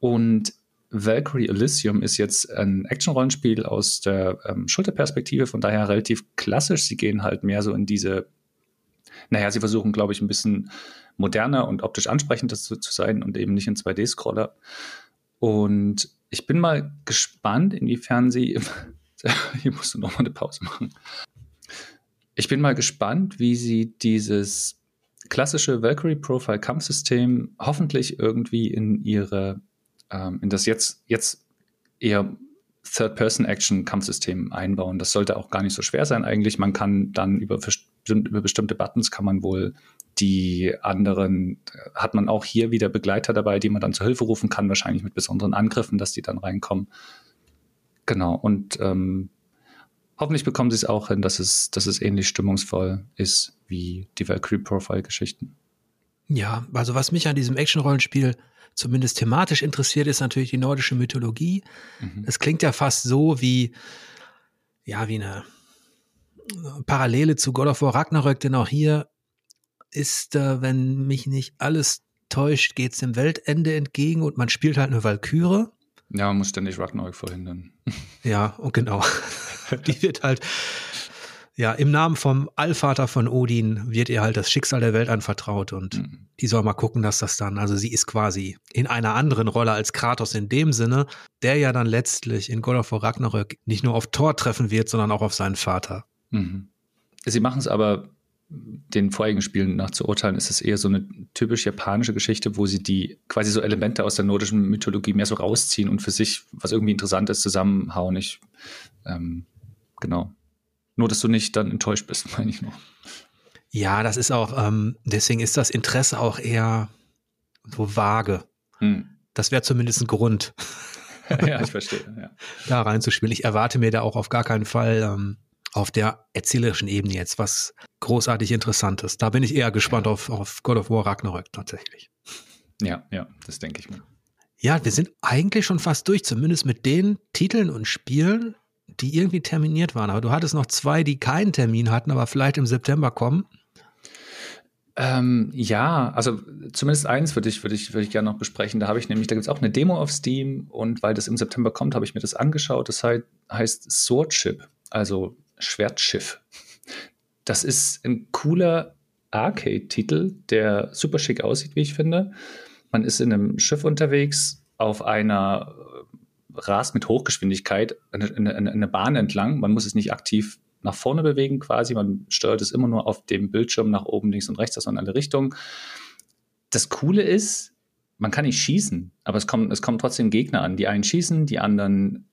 Und Valkyrie Elysium ist jetzt ein Action-Rollenspiel aus der ähm, Schulterperspektive, von daher relativ klassisch. Sie gehen halt mehr so in diese, naja, sie versuchen, glaube ich, ein bisschen moderner und optisch ansprechender zu, zu sein und eben nicht ein 2D-Scroller. Und ich bin mal gespannt, inwiefern sie, <laughs> hier musst du nochmal eine Pause machen. Ich bin mal gespannt, wie sie dieses klassische Valkyrie Profile Kampfsystem hoffentlich irgendwie in ihre, ähm, in das jetzt, jetzt eher Third-Person-Action-Kampfsystem einbauen. Das sollte auch gar nicht so schwer sein eigentlich. Man kann dann über, über bestimmte Buttons kann man wohl die anderen, hat man auch hier wieder Begleiter dabei, die man dann zur Hilfe rufen kann, wahrscheinlich mit besonderen Angriffen, dass die dann reinkommen. Genau, und ähm, hoffentlich bekommen sie es auch hin, dass es, dass es ähnlich stimmungsvoll ist wie die Valkyrie Profile-Geschichten. Ja, also was mich an diesem Action-Rollenspiel zumindest thematisch interessiert, ist natürlich die nordische Mythologie. Mhm. Es klingt ja fast so wie, ja, wie eine Parallele zu God of War Ragnarök, denn auch hier ist, äh, wenn mich nicht alles täuscht, geht es dem Weltende entgegen und man spielt halt eine Valkyrie. Ja, man muss ständig Ragnarök verhindern. <laughs> Ja, und genau. <laughs> Die wird halt, ja, im Namen vom Allvater von Odin wird ihr halt das Schicksal der Welt anvertraut und mhm. die soll mal gucken, dass das dann, also sie ist quasi in einer anderen Rolle als Kratos in dem Sinne, der ja dann letztlich in God of War Ragnarök nicht nur auf Thor treffen wird, sondern auch auf seinen Vater. Mhm. Sie machen es aber den vorigen Spielen nach zu urteilen, ist es eher so eine typisch japanische Geschichte, wo sie die quasi so Elemente aus der nordischen Mythologie mehr so rausziehen und für sich was irgendwie Interessantes zusammenhauen. Ich, ähm, genau. Nur, dass du nicht dann enttäuscht bist, <laughs> meine ich noch. Ja, das ist auch, ähm, deswegen ist das Interesse auch eher so vage. Hm. Das wäre zumindest ein Grund. <laughs> ja, ich verstehe. Ja. <laughs> Da reinzuspielen. Ich erwarte mir da auch auf gar keinen Fall ähm, auf der erzählerischen Ebene jetzt was großartig Interessantes. Da bin ich eher gespannt auf, auf God of War Ragnarök tatsächlich. Ja, ja, das denke ich mir. Ja, wir sind eigentlich schon fast durch, zumindest mit den Titeln und Spielen, die irgendwie terminiert waren. Aber du hattest noch zwei, die keinen Termin hatten, aber vielleicht im September kommen. Ähm, ja, also zumindest eins würde ich, würde ich, würde ich gerne noch besprechen. Da habe ich nämlich, da gibt es auch eine Demo auf Steam und weil das im September kommt, habe ich mir das angeschaut. Das heißt, heißt Swordship, also Schwertschiff. Das ist ein cooler Arcade-Titel, der super schick aussieht, wie ich finde. Man ist in einem Schiff unterwegs auf einer äh, Rast mit Hochgeschwindigkeit eine, eine, eine Bahn entlang. Man muss es nicht aktiv nach vorne bewegen quasi. Man steuert es immer nur auf dem Bildschirm nach oben, links und rechts, also in alle Richtungen. Das Coole ist, man kann nicht schießen, aber es kommen, es kommen trotzdem Gegner an. Die einen schießen, die anderen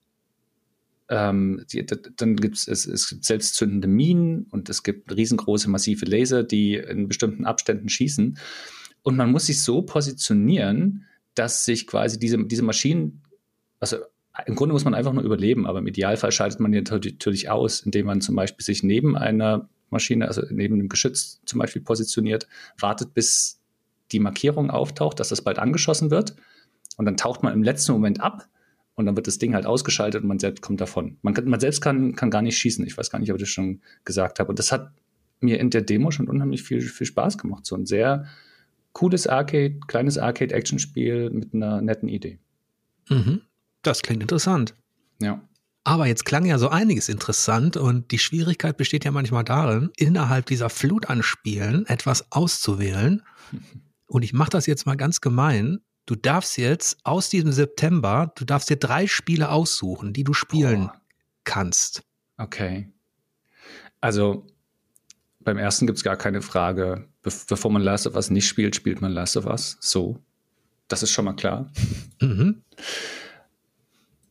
ähm, die, dann gibt es, es gibt selbstzündende Minen und es gibt riesengroße, massive Laser, die in bestimmten Abständen schießen. Und man muss sich so positionieren, dass sich quasi diese, diese Maschinen, also im Grunde muss man einfach nur überleben, aber im Idealfall schaltet man die natürlich aus, indem man zum Beispiel sich neben einer Maschine, also neben einem Geschütz zum Beispiel positioniert, wartet, bis die Markierung auftaucht, dass das bald angeschossen wird. Und dann taucht man im letzten Moment ab und dann wird das Ding halt ausgeschaltet und man selbst kommt davon. Man, kann, man selbst kann, kann gar nicht schießen. Ich weiß gar nicht, ob ich das schon gesagt habe. Und das hat mir in der Demo schon unheimlich viel, viel Spaß gemacht. So ein sehr cooles Arcade, kleines Arcade-Action-Spiel mit einer netten Idee. Mhm. Das klingt interessant. Ja. Aber jetzt klang ja so einiges interessant und die Schwierigkeit besteht ja manchmal darin, innerhalb dieser Flut an Spielen etwas auszuwählen. <laughs> Und ich mache das jetzt mal ganz gemein du darfst jetzt aus diesem September, du darfst dir drei Spiele aussuchen, die du spielen oh. kannst. Okay. Also beim ersten gibt es gar keine Frage. Be bevor man Last of Us nicht spielt, spielt man Last of Us. So. Das ist schon mal klar. Mhm.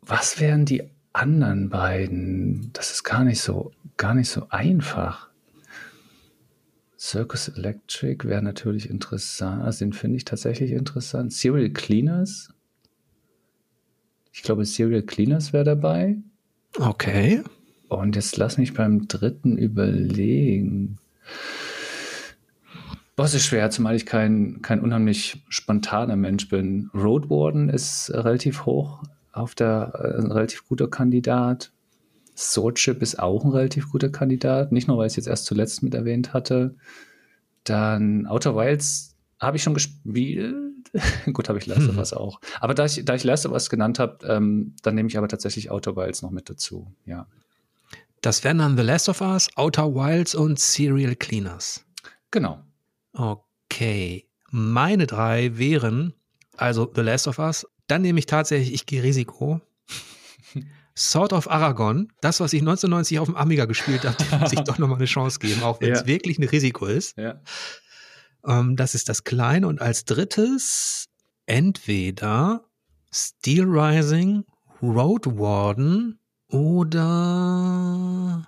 Was wären die anderen beiden? Das ist gar nicht so, gar nicht so einfach. Circus Electric wäre natürlich interessant. Also den finde ich tatsächlich interessant. Serial Cleaners. Ich glaube, Serial Cleaners wäre dabei. Okay. Und jetzt lass mich beim dritten überlegen. Boss ist schwer, zumal ich kein, kein unheimlich spontaner Mensch bin. Road Warden ist relativ hoch auf der, äh, ein relativ guter Kandidat. Swordship ist auch ein relativ guter Kandidat. Nicht nur, weil ich es jetzt erst zuletzt mit erwähnt hatte. Dann Outer Wilds habe ich schon gespielt. <laughs> Gut, habe ich Last of Us auch. Aber da ich, da ich Last of Us genannt habe, ähm, dann nehme ich aber tatsächlich Outer Wilds noch mit dazu. Ja. Das wären dann The Last of Us, Outer Wilds und Serial Cleaners. Genau. Okay. Meine drei wären also The Last of Us. Dann nehme ich tatsächlich, ich gehe Risiko. Sword of Aragon, das, was ich 1990 auf dem Amiga gespielt habe, muss ich <laughs> doch nochmal eine Chance geben, auch wenn es ja. wirklich ein Risiko ist. Ja. Ähm, das ist das Kleine. Und als drittes entweder Steel Rising, Road Warden oder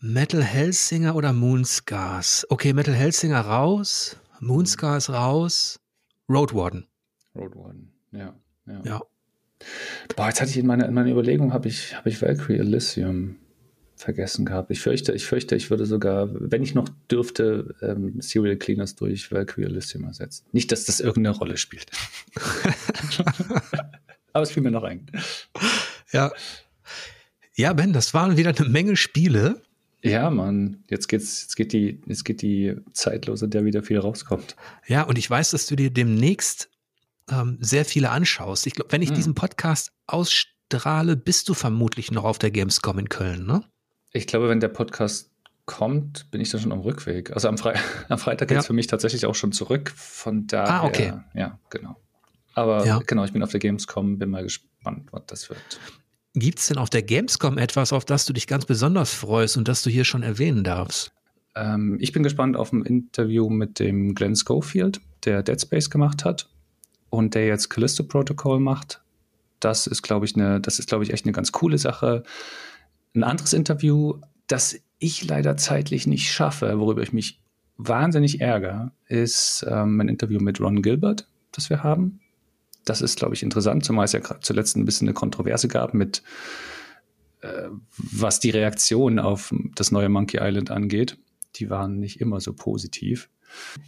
Metal Hellsinger oder Moonscars. Okay, Metal Hellsinger raus, Moonscars raus, Road Warden. Road Warden, ja. Ja. ja. Boah, jetzt hatte ich in meiner, in meiner Überlegung, habe ich, hab ich Valkyrie Elysium vergessen gehabt. Ich fürchte, ich fürchte, ich würde sogar, wenn ich noch dürfte, ähm, Serial Cleaners durch Valkyrie Elysium ersetzen. Nicht, dass das irgendeine Rolle spielt. <laughs> Aber es fiel mir noch ein. Ja. Ja, Ben, das waren wieder eine Menge Spiele. Ja, Mann, jetzt geht's, jetzt geht die, jetzt geht die zeitlose, der wieder viel rauskommt. Ja, und ich weiß, dass du dir demnächst ähm, sehr viele anschaust. Ich glaube, wenn ich hm. diesen Podcast ausstrahle, bist du vermutlich noch auf der Gamescom in Köln, ne? Ich glaube, wenn der Podcast kommt, bin ich dann schon am Rückweg. Also am, Fre <laughs> am Freitag geht es ja. für mich tatsächlich auch schon zurück. Von daher, ah, okay. ja, genau. Aber ja. genau, ich bin auf der Gamescom, bin mal gespannt, was das wird. Gibt es denn auf der Gamescom etwas, auf das du dich ganz besonders freust und das du hier schon erwähnen darfst? Ähm, ich bin gespannt auf ein Interview mit dem Glenn Schofield, der Dead Space gemacht hat und der jetzt Callisto Protocol macht. Das ist, glaube ich, eine, das ist, glaube ich, echt eine ganz coole Sache. Ein anderes Interview, das ich leider zeitlich nicht schaffe, worüber ich mich wahnsinnig ärgere, ist ähm, ein Interview mit Ron Gilbert, das wir haben. Das ist, glaube ich, interessant, zumal es ja zuletzt ein bisschen eine Kontroverse gab mit, äh, was die Reaktion auf das neue Monkey Island angeht. Die waren nicht immer so positiv.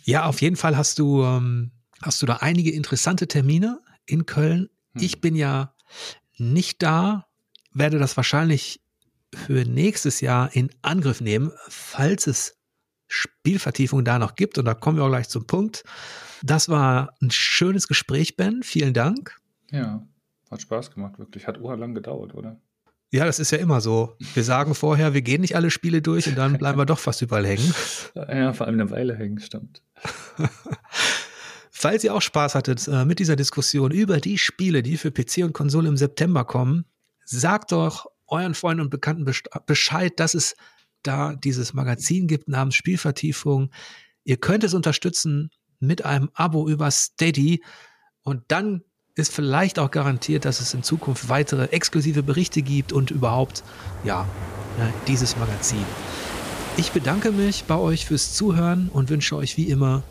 Ja, auf jeden Fall hast du ähm, hast du da einige interessante Termine in Köln. Hm. Ich bin ja nicht da, werde das wahrscheinlich für nächstes Jahr in Angriff nehmen, falls es Spielvertiefung da noch gibt. Und da kommen wir auch gleich zum Punkt. Das war ein schönes Gespräch, Ben. Vielen Dank. Ja, hat Spaß gemacht, wirklich. Hat urlang gedauert, oder? Ja, das ist ja immer so. Wir sagen vorher, wir gehen nicht alle Spiele durch und dann bleiben wir doch fast überall hängen. <laughs> Ja, vor allem eine Weile hängen, stimmt. <laughs> Falls ihr auch Spaß hattet äh, mit dieser Diskussion über die Spiele, die für PC und Konsole im September kommen, sagt doch euren Freunden und Bekannten Bescheid, dass es da dieses Magazin gibt namens Spielvertiefung. Ihr könnt es unterstützen mit einem Abo über Steady und dann ist vielleicht auch garantiert, dass es in Zukunft weitere exklusive Berichte gibt und überhaupt, ja, ne, dieses Magazin. Ich bedanke mich bei euch fürs Zuhören und wünsche euch wie immer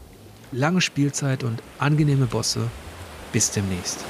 lange Spielzeit und angenehme Bosse. Bis demnächst.